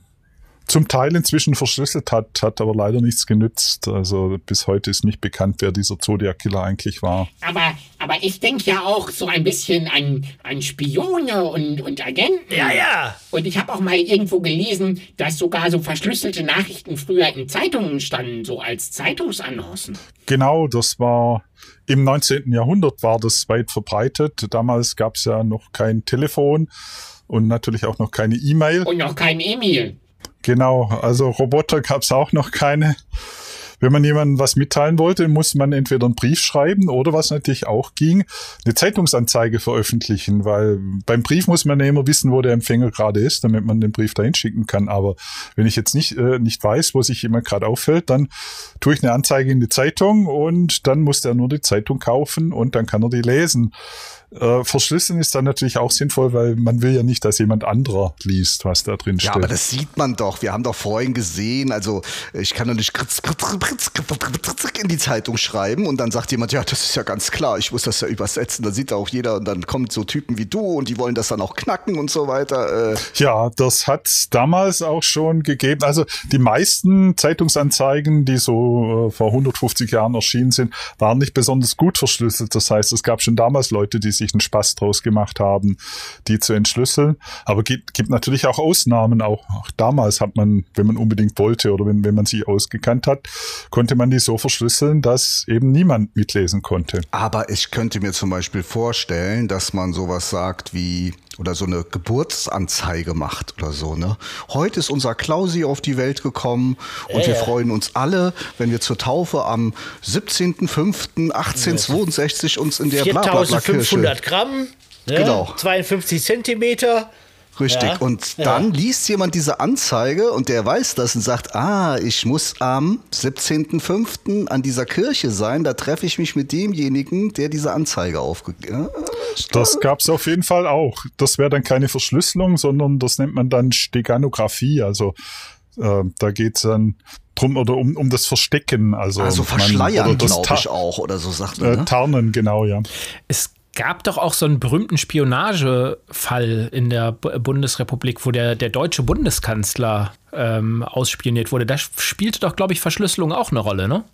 [SPEAKER 9] zum Teil inzwischen verschlüsselt hat, hat aber leider nichts genützt. Also bis heute ist nicht bekannt, wer dieser Zodiac-Killer eigentlich war.
[SPEAKER 8] Aber, aber ich denke ja auch so ein bisschen an, an Spione und, und Agenten.
[SPEAKER 5] Ja, ja.
[SPEAKER 8] Und ich habe auch mal irgendwo gelesen, dass sogar so verschlüsselte Nachrichten früher in Zeitungen standen, so als Zeitungsannoncen.
[SPEAKER 9] Genau, das war im 19. Jahrhundert war das weit verbreitet. Damals gab es ja noch kein Telefon und natürlich auch noch keine E-Mail.
[SPEAKER 8] Und noch kein E-Mail.
[SPEAKER 9] Genau, also Roboter gab es auch noch keine. Wenn man jemandem was mitteilen wollte, muss man entweder einen Brief schreiben oder was natürlich auch ging, eine Zeitungsanzeige veröffentlichen, weil beim Brief muss man ja immer wissen, wo der Empfänger gerade ist, damit man den Brief dahin schicken kann. Aber wenn ich jetzt nicht, äh, nicht weiß, wo sich jemand gerade auffällt, dann tue ich eine Anzeige in die Zeitung und dann muss der nur die Zeitung kaufen und dann kann er die lesen. Äh, verschlüsseln ist dann natürlich auch sinnvoll, weil man will ja nicht, dass jemand anderer liest, was da drin steht.
[SPEAKER 4] Ja, aber das sieht man doch. Wir haben doch vorhin gesehen, also ich kann doch nicht in die Zeitung schreiben und dann sagt jemand, ja, das ist ja ganz klar, ich muss das ja übersetzen. Da sieht auch jeder und dann kommen so Typen wie du und die wollen das dann auch knacken und so weiter.
[SPEAKER 9] Äh. Ja, das hat damals auch schon gegeben. Also die meisten Zeitungsanzeigen, die so äh, vor 150 Jahren erschienen sind, waren nicht besonders gut verschlüsselt. Das heißt, es gab schon damals Leute, die sich einen Spaß draus gemacht haben, die zu entschlüsseln. Aber gibt, gibt natürlich auch Ausnahmen. Auch, auch damals hat man, wenn man unbedingt wollte oder wenn, wenn man sich ausgekannt hat, konnte man die so verschlüsseln, dass eben niemand mitlesen konnte.
[SPEAKER 4] Aber ich könnte mir zum Beispiel vorstellen, dass man sowas sagt wie oder so eine Geburtsanzeige macht oder so. Ne? Heute ist unser Klausi auf die Welt gekommen und äh, wir freuen uns alle, wenn wir zur Taufe am 17.05.1862 uns in der Blablabla-Kirche...
[SPEAKER 5] 4500 Gramm, ne? genau. 52 Zentimeter
[SPEAKER 4] Richtig. Ja. Und dann ja. liest jemand diese Anzeige und der weiß das und sagt, ah, ich muss am 17.05. an dieser Kirche sein, da treffe ich mich mit demjenigen, der diese Anzeige aufgegeben hat.
[SPEAKER 9] Das gab es auf jeden Fall auch. Das wäre dann keine Verschlüsselung, sondern das nennt man dann Steganographie. Also äh, da geht es dann drum oder um, um das Verstecken. Also,
[SPEAKER 4] also verschleiern, glaube ich auch, oder so sagt man.
[SPEAKER 9] Äh, ne? Tarnen, genau, ja.
[SPEAKER 6] Es gab doch auch so einen berühmten Spionagefall in der B Bundesrepublik, wo der, der deutsche Bundeskanzler ähm, ausspioniert wurde. Da spielte doch, glaube ich, Verschlüsselung auch eine Rolle, ne?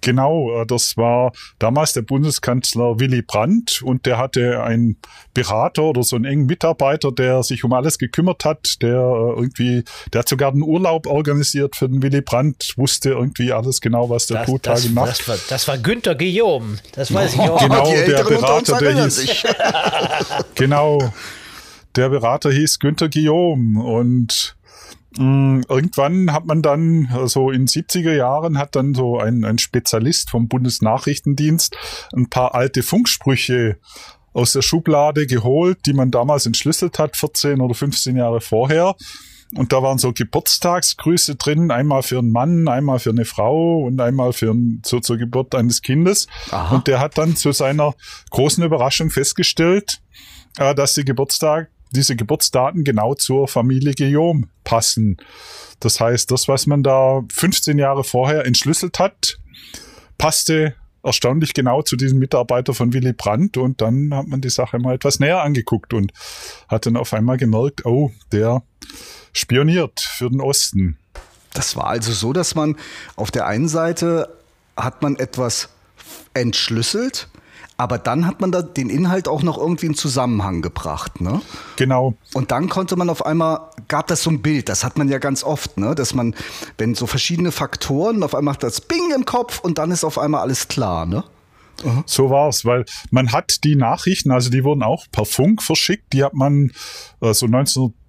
[SPEAKER 9] Genau, äh, das war damals der Bundeskanzler Willy Brandt und der hatte einen Berater oder so einen engen Mitarbeiter, der sich um alles gekümmert hat, der äh, irgendwie, der hat sogar einen Urlaub organisiert für den Willy Brandt, wusste irgendwie alles genau, was der
[SPEAKER 5] Das,
[SPEAKER 9] tut,
[SPEAKER 5] das, war, das war Günther Guillaume. Das weiß ich *laughs* auch.
[SPEAKER 9] Genau,
[SPEAKER 4] die
[SPEAKER 9] der Berater, der hieß,
[SPEAKER 4] sich. *laughs* *laughs*
[SPEAKER 9] genau, der Berater hieß Günther Guillaume und irgendwann hat man dann, so in 70er Jahren, hat dann so ein, ein Spezialist vom Bundesnachrichtendienst ein paar alte Funksprüche aus der Schublade geholt, die man damals entschlüsselt hat, 14 oder 15 Jahre vorher. Und da waren so Geburtstagsgrüße drin, einmal für einen Mann, einmal für eine Frau und einmal für ein, zur, zur Geburt eines Kindes. Und der hat dann zu seiner großen Überraschung festgestellt, äh, dass die Geburtstag, diese Geburtsdaten genau zur Familie Guillaume passen. Das heißt, das, was man da 15 Jahre vorher entschlüsselt hat, passte erstaunlich genau zu diesem Mitarbeiter von Willy Brandt und dann hat man die Sache mal etwas näher angeguckt und hat dann auf einmal gemerkt, oh, der spioniert für den Osten.
[SPEAKER 4] Das war also so, dass man auf der einen Seite hat man etwas entschlüsselt, aber dann hat man da den Inhalt auch noch irgendwie in Zusammenhang gebracht, ne?
[SPEAKER 9] Genau.
[SPEAKER 4] Und dann konnte man auf einmal, gab das so ein Bild, das hat man ja ganz oft, ne? dass man, wenn so verschiedene Faktoren, auf einmal macht das Bing im Kopf und dann ist auf einmal alles klar, ne?
[SPEAKER 9] So war's, weil man hat die Nachrichten, also die wurden auch per Funk verschickt, die hat man äh, so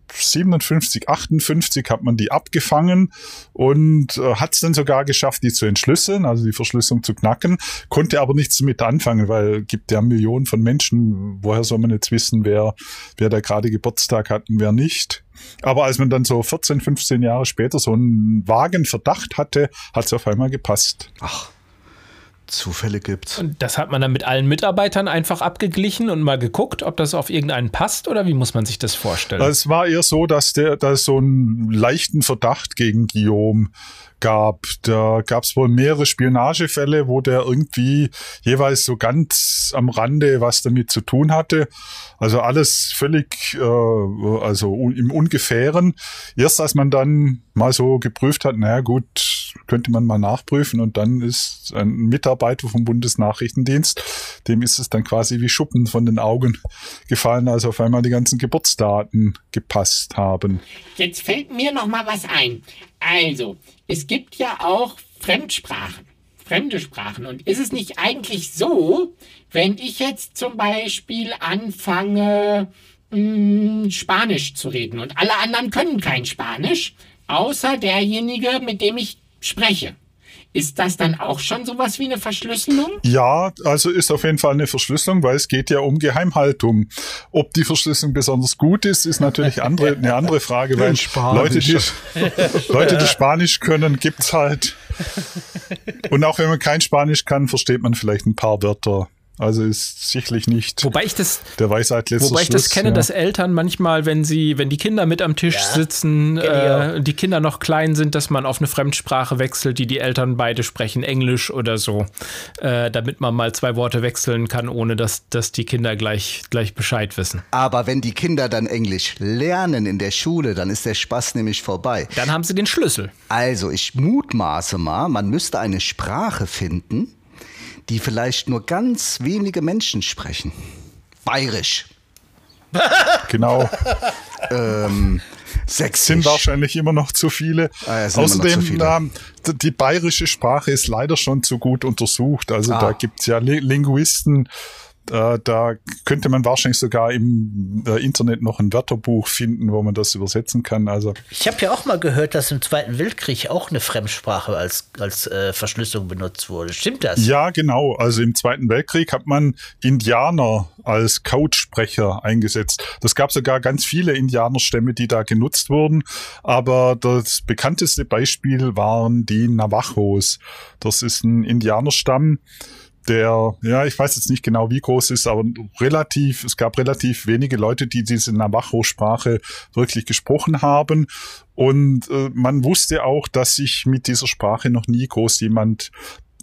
[SPEAKER 9] 1957, 58 hat man die abgefangen und äh, hat es dann sogar geschafft, die zu entschlüsseln, also die Verschlüsselung zu knacken, konnte aber nichts damit anfangen, weil gibt ja Millionen von Menschen, woher soll man jetzt wissen, wer, wer da gerade Geburtstag hat und wer nicht. Aber als man dann so 14, 15 Jahre später so einen vagen Verdacht hatte, hat es auf einmal gepasst.
[SPEAKER 4] Ach, Zufälle gibt's.
[SPEAKER 6] Und das hat man dann mit allen Mitarbeitern einfach abgeglichen und mal geguckt, ob das auf irgendeinen passt oder wie muss man sich das vorstellen?
[SPEAKER 9] Es war eher so, dass der, dass so einen leichten Verdacht gegen Guillaume gab. Da gab es wohl mehrere Spionagefälle, wo der irgendwie jeweils so ganz am Rande was damit zu tun hatte. Also alles völlig, äh, also im Ungefähren. Erst als man dann mal so geprüft hat, naja gut, könnte man mal nachprüfen und dann ist ein Mitarbeiter vom Bundesnachrichtendienst, dem ist es dann quasi wie Schuppen von den Augen gefallen, als auf einmal die ganzen Geburtsdaten gepasst haben.
[SPEAKER 8] Jetzt fällt mir noch mal was ein. Also, es gibt ja auch Fremdsprachen, fremde Sprachen. Und ist es nicht eigentlich so, wenn ich jetzt zum Beispiel anfange, mh, Spanisch zu reden und alle anderen können kein Spanisch, außer derjenige, mit dem ich spreche. Ist das dann auch schon sowas wie eine Verschlüsselung?
[SPEAKER 9] Ja, also ist auf jeden Fall eine Verschlüsselung, weil es geht ja um Geheimhaltung. Ob die Verschlüsselung besonders gut ist, ist natürlich andere, eine andere Frage, weil Leute, die, Leute, die Spanisch können, gibt's halt. Und auch wenn man kein Spanisch kann, versteht man vielleicht ein paar Wörter. Also ist sicherlich nicht
[SPEAKER 6] Wobei ich das,
[SPEAKER 9] der Weisheit letzter
[SPEAKER 6] wobei ich das
[SPEAKER 9] Schluss,
[SPEAKER 6] kenne,
[SPEAKER 9] ja.
[SPEAKER 6] dass Eltern manchmal, wenn sie, wenn die Kinder mit am Tisch sitzen, äh, die Kinder noch klein sind, dass man auf eine Fremdsprache wechselt, die die Eltern beide sprechen, Englisch oder so, äh, damit man mal zwei Worte wechseln kann, ohne dass, dass die Kinder gleich, gleich Bescheid wissen.
[SPEAKER 4] Aber wenn die Kinder dann Englisch lernen in der Schule, dann ist der Spaß nämlich vorbei.
[SPEAKER 6] Dann haben sie den Schlüssel.
[SPEAKER 4] Also, ich mutmaße mal, man müsste eine Sprache finden, die vielleicht nur ganz wenige Menschen sprechen. Bayerisch. *laughs*
[SPEAKER 9] Genau.
[SPEAKER 4] Ähm,
[SPEAKER 9] sind
[SPEAKER 4] Sächsisch.
[SPEAKER 9] wahrscheinlich immer noch zu viele.
[SPEAKER 4] Ah, ja, sind noch zu
[SPEAKER 9] Außerdem,
[SPEAKER 4] viele.
[SPEAKER 9] ähm, die bayerische Sprache ist leider schon zu gut untersucht. Also
[SPEAKER 4] Ah.
[SPEAKER 9] da gibt's ja Li- Linguisten, äh, da könnte man wahrscheinlich sogar im äh, Internet noch ein Wörterbuch finden, wo man das übersetzen kann. Also
[SPEAKER 5] Ich habe ja auch mal gehört, dass im Zweiten Weltkrieg auch eine Fremdsprache als, als äh, Verschlüsselung benutzt wurde. Stimmt das?
[SPEAKER 9] ja, genau. Also im Zweiten Weltkrieg hat man Indianer als Codesprecher eingesetzt. Das gab sogar ganz viele Indianerstämme, die da genutzt wurden. Aber das bekannteste Beispiel waren die Navajos. Das ist ein Indianerstamm, der, ja, ich weiß jetzt nicht genau, wie groß ist, aber relativ, es gab relativ wenige Leute, die diese Navajo-Sprache wirklich gesprochen haben. Und äh, man wusste auch, dass sich mit dieser Sprache noch nie groß jemand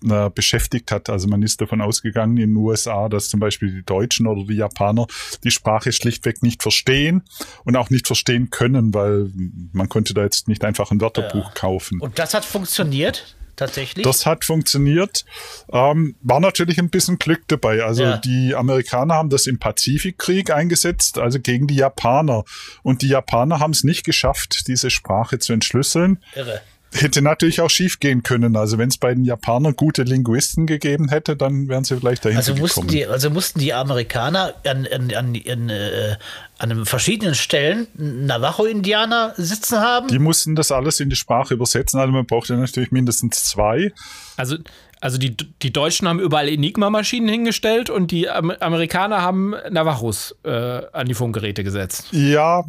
[SPEAKER 9] äh, beschäftigt hat. Also man ist davon ausgegangen in den USA, dass zum Beispiel die Deutschen oder die Japaner die Sprache schlichtweg nicht verstehen und auch nicht verstehen können, weil man konnte da jetzt nicht einfach ein Wörterbuch ja. kaufen.
[SPEAKER 5] Und das hat funktioniert? Tatsächlich?
[SPEAKER 9] Das hat funktioniert. Ähm, war natürlich ein bisschen Glück dabei. Also ja. die Amerikaner haben das im Pazifikkrieg eingesetzt, also gegen die Japaner. Und die Japaner haben es nicht geschafft, diese Sprache zu entschlüsseln. Irre hätte natürlich auch schief gehen können. Also wenn es bei den Japanern gute Linguisten gegeben hätte, dann wären sie vielleicht dahin
[SPEAKER 5] also mussten
[SPEAKER 9] gekommen.
[SPEAKER 5] Die, also mussten die Amerikaner an, an, an, an, äh, an verschiedenen Stellen Navajo-Indianer sitzen haben?
[SPEAKER 9] Die mussten das alles in die Sprache übersetzen. Also man brauchte natürlich mindestens zwei.
[SPEAKER 6] Also also die, die Deutschen haben überall Enigma-Maschinen hingestellt und die Amerikaner haben Navajos äh, an die Funkgeräte gesetzt.
[SPEAKER 9] Ja,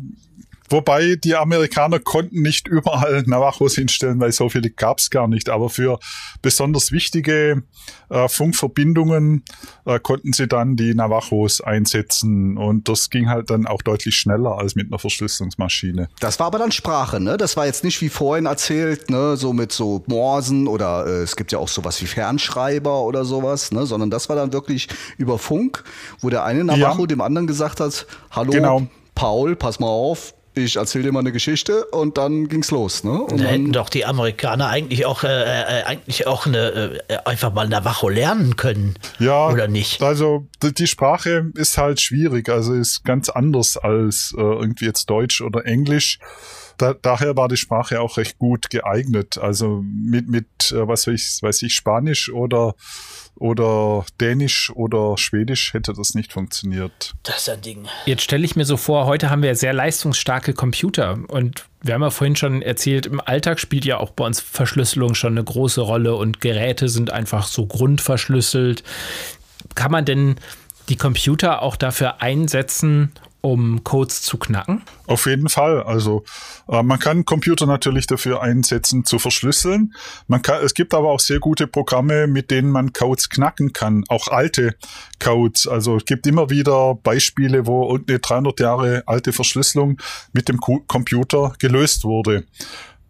[SPEAKER 9] Wobei die Amerikaner konnten nicht überall Navajos hinstellen, weil so viele gab es gar nicht. Aber für besonders wichtige äh, Funkverbindungen äh, konnten sie dann die Navajos einsetzen. Und das ging halt dann auch deutlich schneller als mit einer Verschlüsselungsmaschine.
[SPEAKER 4] Das war aber dann Sprache, ne? Das war jetzt nicht wie vorhin erzählt, ne? So mit so Morsen oder äh, es gibt ja auch sowas wie Fernschreiber oder sowas, ne? Sondern das war dann wirklich über Funk, wo der eine Navajo ja. dem anderen gesagt hat, hallo. Genau. Paul, pass mal auf, ich erzähle dir mal eine Geschichte und dann ging's los. Ne? Und
[SPEAKER 5] da hätten doch die Amerikaner eigentlich auch, äh, äh, eigentlich auch eine, äh, einfach mal Navajo lernen können.
[SPEAKER 9] Ja,
[SPEAKER 5] oder nicht?
[SPEAKER 9] Also die Sprache ist halt schwierig, also ist ganz anders als äh, irgendwie jetzt Deutsch oder Englisch. Da, daher war die Sprache auch recht gut geeignet. Also mit, mit äh, was weiß ich, weiß ich, Spanisch oder oder Dänisch oder Schwedisch hätte das nicht funktioniert.
[SPEAKER 5] Das ist ein Ding.
[SPEAKER 6] Jetzt stelle ich mir so vor, heute haben wir sehr leistungsstarke Computer und wir haben ja vorhin schon erzählt, im Alltag spielt ja auch bei uns Verschlüsselung schon eine große Rolle und Geräte sind einfach so grundverschlüsselt. Kann man denn die Computer auch dafür einsetzen, um Codes zu knacken?
[SPEAKER 9] Auf jeden Fall. Also äh, man kann Computer natürlich dafür einsetzen zu verschlüsseln. Man kann, es gibt aber auch sehr gute Programme, mit denen man Codes knacken kann, auch alte Codes. Also es gibt immer wieder Beispiele, wo eine 300 Jahre alte Verschlüsselung mit dem Computer gelöst wurde.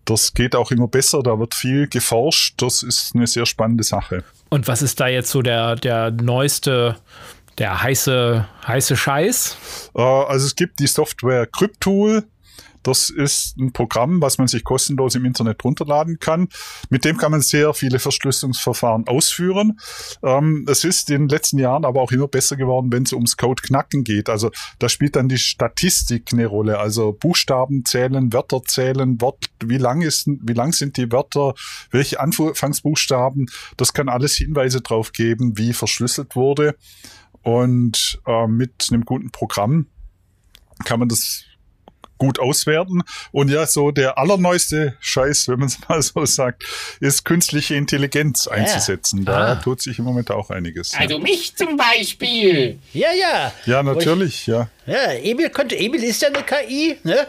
[SPEAKER 9] Das geht auch immer besser, da wird viel geforscht. Das ist eine sehr spannende Sache.
[SPEAKER 6] Und was ist da jetzt so der, der neueste der heiße, heiße Scheiß?
[SPEAKER 9] Äh, also es gibt die Software Cryptool. Das ist ein Programm, was man sich kostenlos im Internet runterladen kann. Mit dem kann man sehr viele Verschlüsselungsverfahren ausführen. Ähm, es ist in den letzten Jahren aber auch immer besser geworden, wenn es ums Code-Knacken geht. Also da spielt dann die Statistik eine Rolle. Also Buchstaben zählen, Wörter zählen, Wort, wie lang ist, wie lang sind die Wörter, welche Anfangsbuchstaben. Das kann alles Hinweise darauf geben, wie verschlüsselt wurde. Und äh, mit einem guten Programm kann man das gut auswerten. Und ja, so der allerneueste Scheiß, wenn man es *laughs* mal so sagt, ist künstliche Intelligenz einzusetzen. Da ah. tut sich im Moment auch einiges.
[SPEAKER 8] Also ja. mich zum Beispiel.
[SPEAKER 5] Ja, ja.
[SPEAKER 9] Ja, natürlich, ich, ja.
[SPEAKER 5] Ja, Emil könnte, Emil ist ja eine KI, ne?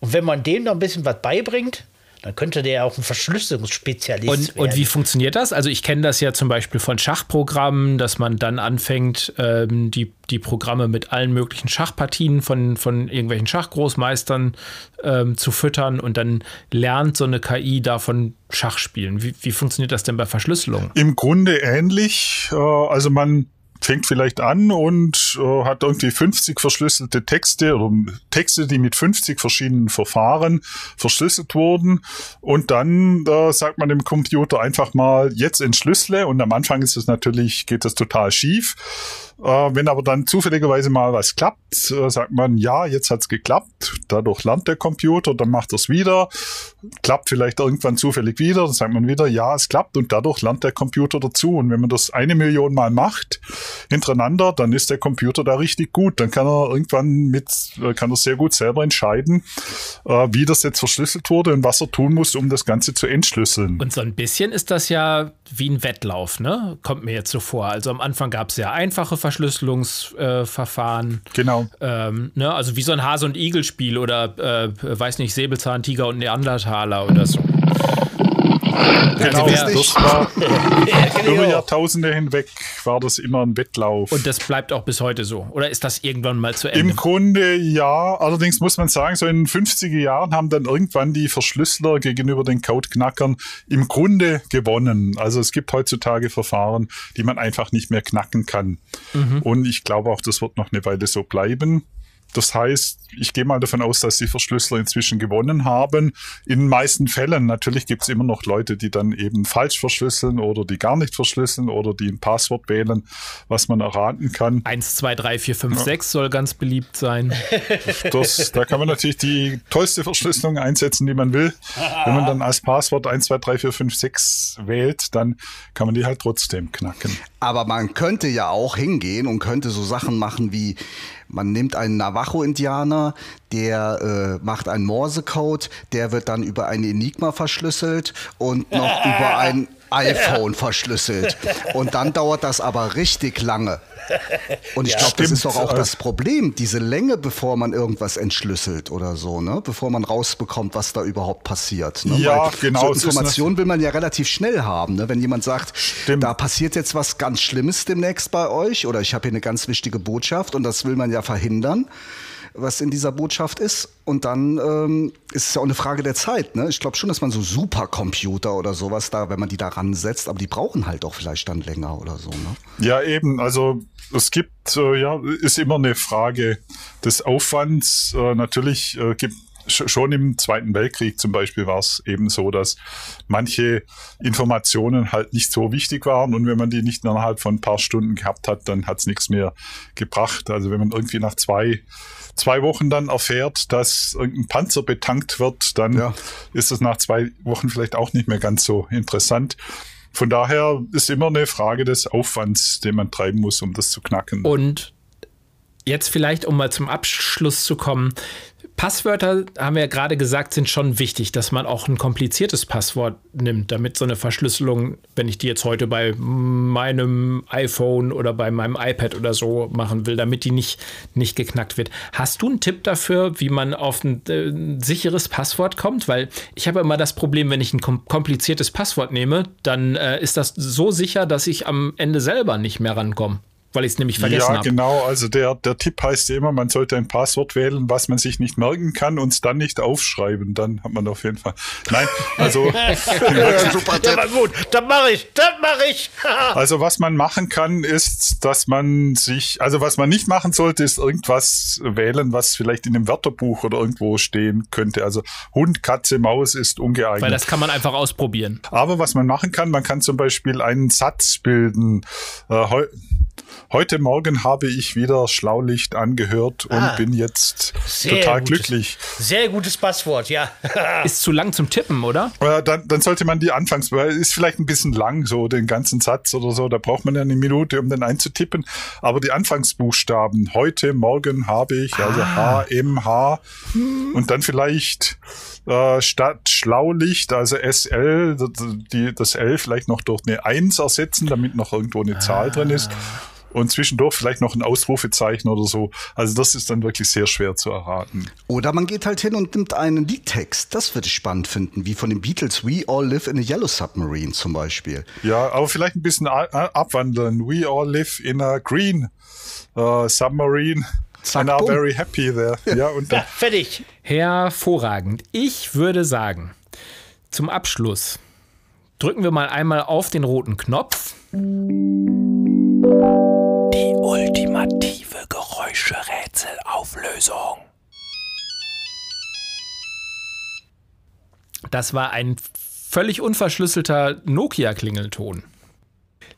[SPEAKER 5] Und wenn man dem noch ein bisschen was beibringt, dann könnte der ja auch ein Verschlüsselungsspezialist
[SPEAKER 6] und,
[SPEAKER 5] werden.
[SPEAKER 6] Und wie funktioniert das? Also ich kenne das ja zum Beispiel von Schachprogrammen, dass man dann anfängt, ähm, die, die Programme mit allen möglichen Schachpartien von, von irgendwelchen Schachgroßmeistern ähm, zu füttern und dann lernt so eine KI davon Schach spielen. Wie, wie funktioniert das denn bei Verschlüsselung?
[SPEAKER 9] Im Grunde ähnlich. Äh, also man fängt vielleicht an und äh, hat irgendwie 50 verschlüsselte Texte oder Texte, die mit 50 verschiedenen Verfahren verschlüsselt wurden. Und dann äh, sagt man dem Computer einfach mal, jetzt entschlüssele. Und am Anfang ist es natürlich, geht das total schief. Äh, wenn aber dann zufälligerweise mal was klappt, äh, sagt man, ja, jetzt hat's geklappt. Dadurch lernt der Computer, dann macht er's wieder. Klappt vielleicht irgendwann zufällig wieder, dann sagt man wieder, ja, es klappt und dadurch lernt der Computer dazu. Und wenn man das eine Million Mal macht, hintereinander, dann ist der Computer da richtig gut. Dann kann er irgendwann mit, äh, kann er sehr gut selber entscheiden, wie das jetzt verschlüsselt wurde und was er tun muss, um das Ganze zu entschlüsseln.
[SPEAKER 6] Und so ein bisschen ist das ja wie ein Wettlauf, ne? Kommt mir jetzt so vor. Also am Anfang gab es sehr einfache Verschlüsselungsverfahren.
[SPEAKER 9] Äh, genau.
[SPEAKER 6] Ähm, ne? Also wie so ein Hase- und Igel-Spiel oder, äh, weiß nicht, Säbelzahntiger und Neandertaler oder so.
[SPEAKER 9] Genau,
[SPEAKER 6] wer-
[SPEAKER 9] das war *laughs* über. Jahrtausende hinweg war das immer ein Wettlauf.
[SPEAKER 6] Und das bleibt auch bis heute so. Oder ist das irgendwann mal zu Ende?
[SPEAKER 9] Im Grunde ja, allerdings muss man sagen, so in den 50er Jahren haben dann irgendwann die Verschlüsseler gegenüber den Codeknackern im Grunde gewonnen. Also es gibt heutzutage Verfahren, die man einfach nicht mehr knacken kann. Und ich glaube auch, das wird noch eine Weile so bleiben. Das heißt, ich gehe mal davon aus, dass die Verschlüsseler inzwischen gewonnen haben. In den meisten Fällen, natürlich gibt es immer noch Leute, die dann eben falsch verschlüsseln oder die gar nicht verschlüsseln oder die ein Passwort wählen, was man erraten kann.
[SPEAKER 6] 1, 2, 3, 4, 5, 6 soll ganz beliebt sein. *laughs*
[SPEAKER 9] Das, da kann man natürlich die tollste Verschlüsselung einsetzen, die man will. Wenn man dann als Passwort 1, 2, 3, 4, 5, 6 wählt, dann kann man die halt trotzdem knacken.
[SPEAKER 4] Aber man könnte ja auch hingehen und könnte so Sachen machen wie, man nimmt einen Navajo-Indianer, der äh, macht einen Morsecode, der wird dann über ein Enigma verschlüsselt und noch *laughs* über ein iPhone verschlüsselt. Und dann dauert das aber richtig lange. *laughs* Und ich glaube, das ist doch auch das Problem, diese Länge, bevor man irgendwas entschlüsselt oder so, ne? Bevor man rausbekommt, was da überhaupt passiert. Ne?
[SPEAKER 9] Ja,
[SPEAKER 4] Weil
[SPEAKER 9] genau,
[SPEAKER 4] So Informationen will man ja relativ schnell haben. Ne? Wenn jemand sagt,
[SPEAKER 9] Stimmt.
[SPEAKER 4] da passiert jetzt was ganz Schlimmes demnächst bei euch oder ich habe hier eine ganz wichtige Botschaft und das will man ja verhindern, was in dieser Botschaft ist. Und dann ähm, ist es ja auch eine Frage der Zeit. Ne? Ich glaube schon, dass man so Supercomputer oder sowas da, wenn man die da ransetzt, aber die brauchen halt auch vielleicht dann länger oder so. Ne?
[SPEAKER 9] Ja, eben. Also es gibt, äh, ja, ist immer eine Frage des Aufwands. Äh, natürlich äh, gibt sch- schon im Zweiten Weltkrieg zum Beispiel war es eben so, dass manche Informationen halt nicht so wichtig waren und wenn man die nicht innerhalb von ein paar Stunden gehabt hat, dann hat es nichts mehr gebracht. Also wenn man irgendwie nach zwei, zwei Wochen dann erfährt, dass irgendein Panzer betankt wird, dann
[SPEAKER 4] Ja.
[SPEAKER 9] ist es nach zwei Wochen vielleicht auch nicht mehr ganz so interessant. Von daher ist immer eine Frage des Aufwands, den man treiben muss, um das zu knacken.
[SPEAKER 6] Und jetzt vielleicht, um mal zum Abschluss zu kommen. Passwörter, haben wir ja gerade gesagt, sind schon wichtig, dass man auch ein kompliziertes Passwort nimmt, damit so eine Verschlüsselung, wenn ich die jetzt heute bei meinem iPhone oder bei meinem iPad oder so machen will, damit die nicht, nicht geknackt wird. Hast du einen Tipp dafür, wie man auf ein äh, sicheres Passwort kommt? Weil ich habe immer das Problem, wenn ich ein kom kompliziertes Passwort nehme, dann äh, ist das so sicher, dass ich am Ende selber nicht mehr rankomme, weil ich es nämlich vergessen
[SPEAKER 9] ja,
[SPEAKER 6] habe.
[SPEAKER 9] genau. Also der, der Tipp heißt ja immer, man sollte ein Passwort wählen, was man sich nicht merken kann und es dann nicht aufschreiben. Dann hat man auf jeden Fall. Nein, also, *laughs*
[SPEAKER 4] super
[SPEAKER 5] Ja, war gut. Das mache ich. Das mache ich. *laughs*
[SPEAKER 9] also was man machen kann, ist, dass man sich, also was man nicht machen sollte, ist irgendwas wählen, was vielleicht in einem Wörterbuch oder irgendwo stehen könnte. Also Hund, Katze, Maus ist ungeeignet.
[SPEAKER 6] Weil das kann man einfach ausprobieren.
[SPEAKER 9] Aber was man machen kann, man kann zum Beispiel einen Satz bilden. Äh, heute Morgen habe ich wieder Schlaulicht angehört und
[SPEAKER 5] Ah.
[SPEAKER 9] bin jetzt
[SPEAKER 5] Sehr
[SPEAKER 9] total
[SPEAKER 5] gutes-
[SPEAKER 9] glücklich.
[SPEAKER 5] Sehr gutes Passwort, ja. *laughs*
[SPEAKER 6] Ist zu lang zum Tippen, oder?
[SPEAKER 9] Äh, dann, dann sollte man die Anfangs, weil ist vielleicht ein bisschen lang, so den ganzen Satz oder so. Da braucht man ja eine Minute, um den einzutippen. Aber die Anfangsbuchstaben, heute, morgen habe ich, also H, M, H und dann vielleicht äh, statt Schlaulicht, also SL, die, das L vielleicht noch durch eine 1 ersetzen, damit noch irgendwo eine Zahl drin ist. Und zwischendurch vielleicht noch ein Ausrufezeichen oder so. Also das ist dann wirklich sehr schwer zu erraten.
[SPEAKER 4] Oder man geht halt hin und nimmt einen Liedtext. Das würde ich spannend finden, wie von den Beatles We All Live in a Yellow Submarine zum Beispiel.
[SPEAKER 9] Ja, aber vielleicht ein bisschen abwandeln. We all live in a green uh, submarine
[SPEAKER 4] Zack,
[SPEAKER 9] and are
[SPEAKER 4] bumm.
[SPEAKER 9] very happy there. Ja, und
[SPEAKER 5] Ja, fertig.
[SPEAKER 6] Hervorragend. Ich würde sagen, zum Abschluss drücken wir mal einmal auf den roten Knopf. Die ultimative Geräuscherätselauflösung. Das war ein völlig unverschlüsselter Nokia-Klingelton.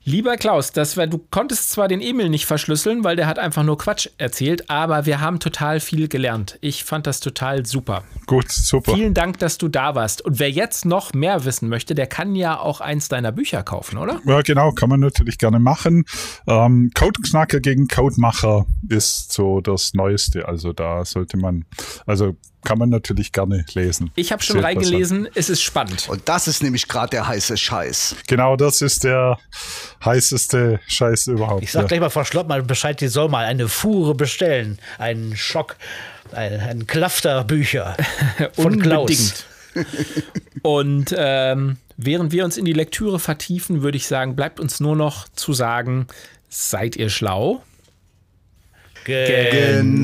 [SPEAKER 6] Lieber Klaus, das war, du konntest zwar den Emil nicht verschlüsseln, weil der hat einfach nur Quatsch erzählt, aber wir haben total viel gelernt. Ich fand das total super.
[SPEAKER 9] gut, super.
[SPEAKER 6] Vielen Dank, dass du da warst. Und wer jetzt noch mehr wissen möchte, der kann ja auch eins deiner Bücher kaufen, oder?
[SPEAKER 9] Ja, genau, kann man natürlich gerne machen. Ähm, Codeknacker gegen Codemacher ist so das Neueste. Also da sollte man, also kann man natürlich gerne lesen.
[SPEAKER 6] Ich habe schon reingelesen, es ist spannend.
[SPEAKER 4] Und das ist nämlich gerade der heiße Scheiß.
[SPEAKER 9] Genau, das ist der heißeste Scheiß überhaupt.
[SPEAKER 5] Ich sag
[SPEAKER 9] ja.
[SPEAKER 5] gleich mal Frau Schlottmann Bescheid, die soll mal eine Fuhre bestellen. Einen Schock, ein, ein Klafter Bücher *laughs* von Klaus.
[SPEAKER 6] Unbedingt. Und ähm, während wir uns in die Lektüre vertiefen, würde ich sagen, bleibt uns nur noch zu sagen, seid ihr schlau?
[SPEAKER 4] Genau.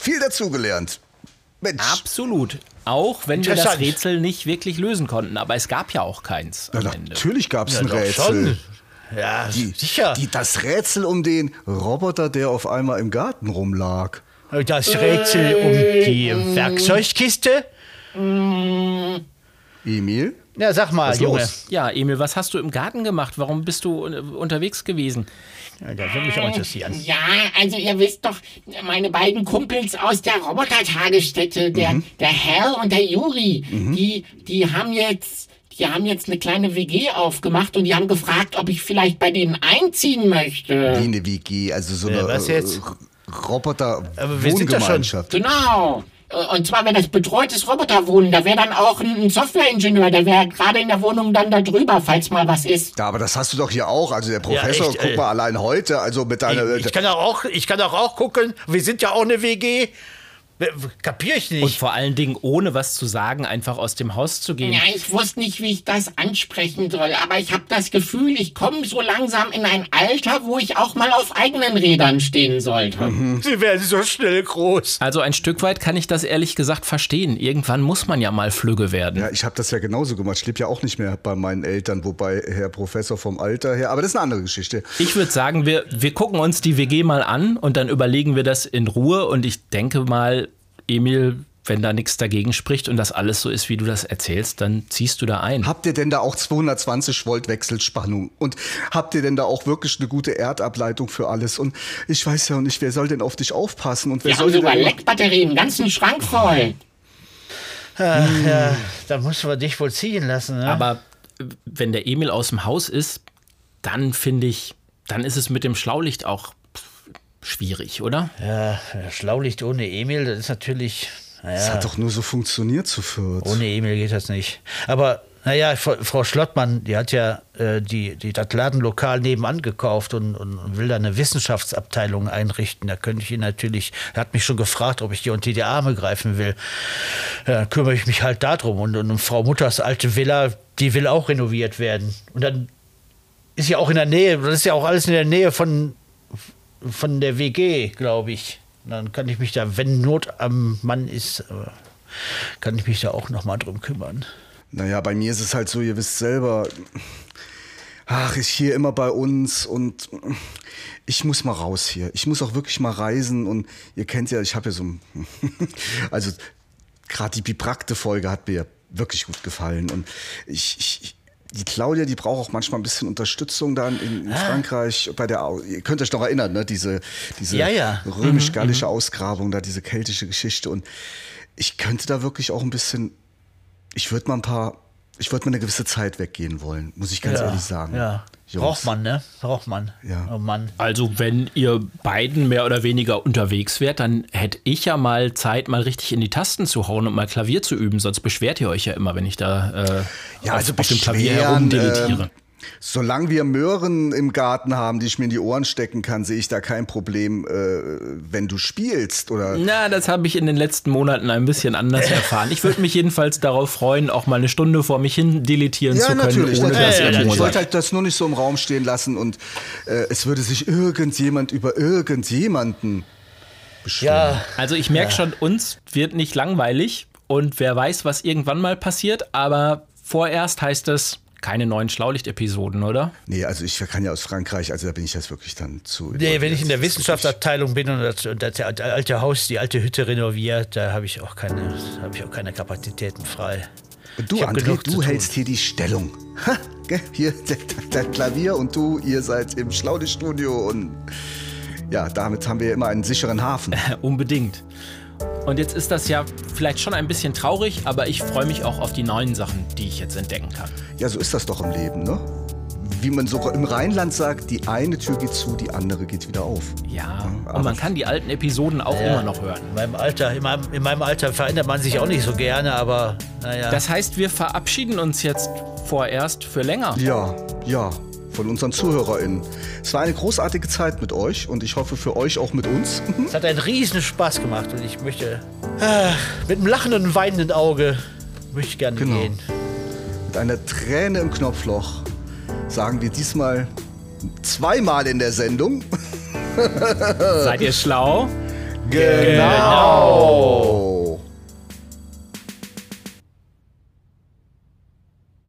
[SPEAKER 4] Viel dazugelernt. Mensch.
[SPEAKER 6] Absolut. Auch wenn wir das. Rätsel nicht wirklich lösen konnten. Aber es gab ja auch keins am
[SPEAKER 4] Na,
[SPEAKER 6] Ende.
[SPEAKER 4] natürlich gab es
[SPEAKER 5] Ja,
[SPEAKER 4] ein Rätsel.
[SPEAKER 5] schon. Ja,
[SPEAKER 4] Die,
[SPEAKER 5] sicher.
[SPEAKER 4] Die, das Rätsel um den Roboter, der auf einmal im Garten rumlag.
[SPEAKER 5] das Rätsel um die Werkzeugkiste.
[SPEAKER 4] Emil?
[SPEAKER 5] Ja, sag mal,
[SPEAKER 4] Was
[SPEAKER 5] Junge.
[SPEAKER 4] los?
[SPEAKER 6] Ja, Emil, was hast du im Garten gemacht? Warum bist du unterwegs gewesen?
[SPEAKER 5] Ja, das würde mich auch interessieren.
[SPEAKER 8] Ja, also ihr wisst doch, meine beiden Kumpels aus der Robotertagesstätte, der, der Hal und der Juri, die, die haben jetzt, die haben jetzt eine kleine WG aufgemacht und die haben gefragt, ob ich vielleicht bei denen einziehen möchte.
[SPEAKER 4] Wie eine WG, also so
[SPEAKER 5] Äh,
[SPEAKER 4] eine
[SPEAKER 5] was jetzt?
[SPEAKER 4] äh, roboter
[SPEAKER 5] Aber wir sind doch schon-
[SPEAKER 4] wohngemeinschaft
[SPEAKER 8] Genau. Und zwar wäre das betreutes Roboterwohnen. Da wäre dann auch ein ein Softwareingenieur, der wäre gerade in der Wohnung dann da drüber, falls mal was ist.
[SPEAKER 4] Ja, aber das hast du doch hier auch. Also der Professor,
[SPEAKER 5] echt,
[SPEAKER 4] guck
[SPEAKER 5] ey.
[SPEAKER 4] mal allein heute, also mit deiner.
[SPEAKER 5] Ich, ich, kann doch auch, ich kann doch auch gucken. Wir sind ja auch eine WG. Kapier ich
[SPEAKER 6] Und
[SPEAKER 5] nicht.
[SPEAKER 6] vor allen Dingen, ohne was zu sagen, einfach aus dem Haus zu gehen.
[SPEAKER 8] Ja, ich wusste nicht, wie ich das ansprechen soll, aber ich habe das Gefühl, ich komme so langsam in ein Alter, wo ich auch mal auf eigenen Rädern stehen sollte.
[SPEAKER 5] Sie werden so schnell groß.
[SPEAKER 6] Also ein Stück weit kann ich das ehrlich gesagt verstehen. Irgendwann muss man ja mal flügge werden.
[SPEAKER 4] ja, ich habe das ja genauso gemacht. Ich lebe ja auch nicht mehr bei meinen Eltern, wobei Herr Professor vom Alter her. Aber das ist eine andere Geschichte.
[SPEAKER 6] Ich würde sagen, wir, wir gucken uns die WG mal an und dann überlegen wir das in Ruhe. Und ich denke mal, Emil, wenn da nichts dagegen spricht und das alles so ist, wie du das erzählst, dann ziehst du da ein.
[SPEAKER 4] Habt ihr denn da auch 220 Volt Wechselspannung? Und habt ihr denn da auch wirklich eine gute Erdableitung für alles? Und ich weiß ja nicht, wer soll denn auf dich aufpassen? Und wer
[SPEAKER 8] Wir
[SPEAKER 4] soll
[SPEAKER 8] haben sogar Leckbatterien, einen ganzen Schrank voll.
[SPEAKER 5] Ach, ja, da müssen wir dich wohl ziehen lassen. Ne?
[SPEAKER 6] Aber äh, wenn der Emil aus dem Haus ist, dann finde ich, dann ist es mit dem Schlaulicht auch schwierig, oder?
[SPEAKER 5] ja, Schlaulicht ohne Emil, das ist natürlich.
[SPEAKER 4] Das
[SPEAKER 5] Naja,
[SPEAKER 4] hat doch nur so funktioniert zu viert.
[SPEAKER 5] ohne Emil geht das nicht. Aber naja, Frau, Frau Schlottmann, die hat ja äh, die, die, das Ladenlokal nebenan gekauft und, und, und will da eine Wissenschaftsabteilung einrichten. Da könnte ich ihn natürlich, er hat mich schon gefragt, ob ich die unter die Arme greifen will. Ja, dann kümmere ich mich halt darum. Und, und Frau Mutters alte Villa, die will auch renoviert werden. Und dann ist ja auch in der Nähe, das ist ja auch alles in der Nähe von, von der WG, glaube ich. Dann kann ich mich da, wenn Not am Mann ist, äh, kann ich mich da auch noch mal drum kümmern.
[SPEAKER 4] Naja, bei mir ist es halt so, ihr wisst selber, ach, ist hier immer bei uns und ich muss mal raus hier. Ich muss auch wirklich mal reisen und ihr kennt ja, ich habe ja so, *laughs* also gerade die Bibrakte-Folge hat mir wirklich gut gefallen und ich, ich, ich die Claudia, die braucht auch manchmal ein bisschen Unterstützung dann in, in Frankreich bei der, ihr könnt euch noch erinnern, ne, diese, diese
[SPEAKER 5] Ja, ja.
[SPEAKER 4] römisch-gallische Ausgrabung, da diese keltische Geschichte. Und ich könnte da wirklich auch ein bisschen ich würde mal ein paar, ich würde mal eine gewisse Zeit weggehen wollen, muss ich ganz ehrlich sagen.
[SPEAKER 5] Ja.
[SPEAKER 4] Jungs.
[SPEAKER 5] Braucht man, ne? Braucht man.
[SPEAKER 4] Ja.
[SPEAKER 5] Oh Mann.
[SPEAKER 6] Also, wenn ihr beiden mehr oder weniger unterwegs wärt, dann hätte ich ja mal Zeit, mal richtig in die Tasten zu hauen und mal Klavier zu üben. Sonst beschwert ihr euch ja immer, wenn ich da äh,
[SPEAKER 4] Ja,
[SPEAKER 6] auf,
[SPEAKER 4] also
[SPEAKER 6] auf dem Klavier
[SPEAKER 4] beschweren,
[SPEAKER 6] herumdeletiere.
[SPEAKER 4] ähm, Solange wir Möhren im Garten haben, die ich mir in die Ohren stecken kann, sehe ich da kein Problem, äh, wenn du spielst oder.
[SPEAKER 6] Na, das habe ich in den letzten Monaten ein bisschen anders *laughs* erfahren. Ich würde mich jedenfalls darauf freuen, auch mal eine Stunde vor mich hin deletieren
[SPEAKER 4] Ja,
[SPEAKER 6] zu können,
[SPEAKER 4] natürlich.
[SPEAKER 6] ohne
[SPEAKER 4] natürlich.
[SPEAKER 6] dass
[SPEAKER 5] ja,
[SPEAKER 4] ich wollte halt das nur nicht so im Raum stehen lassen und äh, es würde sich irgendjemand über irgendjemanden beschweren.
[SPEAKER 5] Ja,
[SPEAKER 6] Also ich merke schon, uns wird nicht langweilig und wer weiß, was irgendwann mal passiert, aber vorerst heißt es keine neuen Schlaulicht-Episoden, oder?
[SPEAKER 4] Nee, also ich kann ja aus Frankreich, also da bin ich jetzt wirklich dann zu.
[SPEAKER 5] nee, wenn ich in der
[SPEAKER 4] Das
[SPEAKER 5] Wissenschaftsabteilung bin und das, und das alte Haus, die alte Hütte renoviert, da habe ich auch keine, habe ich auch keine Kapazitäten frei.
[SPEAKER 4] Und du, André, du hältst hier die Stellung. Ha, gell? hier dein Klavier und du, ihr seid im Schlaudistudio und ja, damit haben wir immer einen sicheren Hafen. *laughs*
[SPEAKER 6] Unbedingt. Und jetzt ist das ja vielleicht schon ein bisschen traurig, aber ich freue mich auch auf die neuen Sachen, die ich jetzt entdecken kann.
[SPEAKER 4] Ja, so ist das doch im Leben, ne? Wie man so im Rheinland sagt, die eine Tür geht zu, die andere geht wieder auf.
[SPEAKER 6] Ja, und man kann die alten Episoden auch immer noch hören.
[SPEAKER 5] In meinem Alter, in meinem, in meinem Alter verändert man sich auch nicht so gerne, aber naja.
[SPEAKER 6] Das heißt, wir verabschieden uns jetzt vorerst für länger.
[SPEAKER 4] Ja, ja, von unseren ZuhörerInnen. Es war eine großartige Zeit mit euch und ich hoffe für euch auch mit uns. Mhm.
[SPEAKER 5] es hat einen riesen Spaß gemacht und ich möchte äh, mit einem lachenden und weinenden Auge möchte ich gerne
[SPEAKER 4] genau.
[SPEAKER 5] gehen.
[SPEAKER 4] Mit einer Träne im Knopfloch sagen wir diesmal zweimal in der Sendung.
[SPEAKER 6] Seid ihr schlau? genau.
[SPEAKER 4] genau.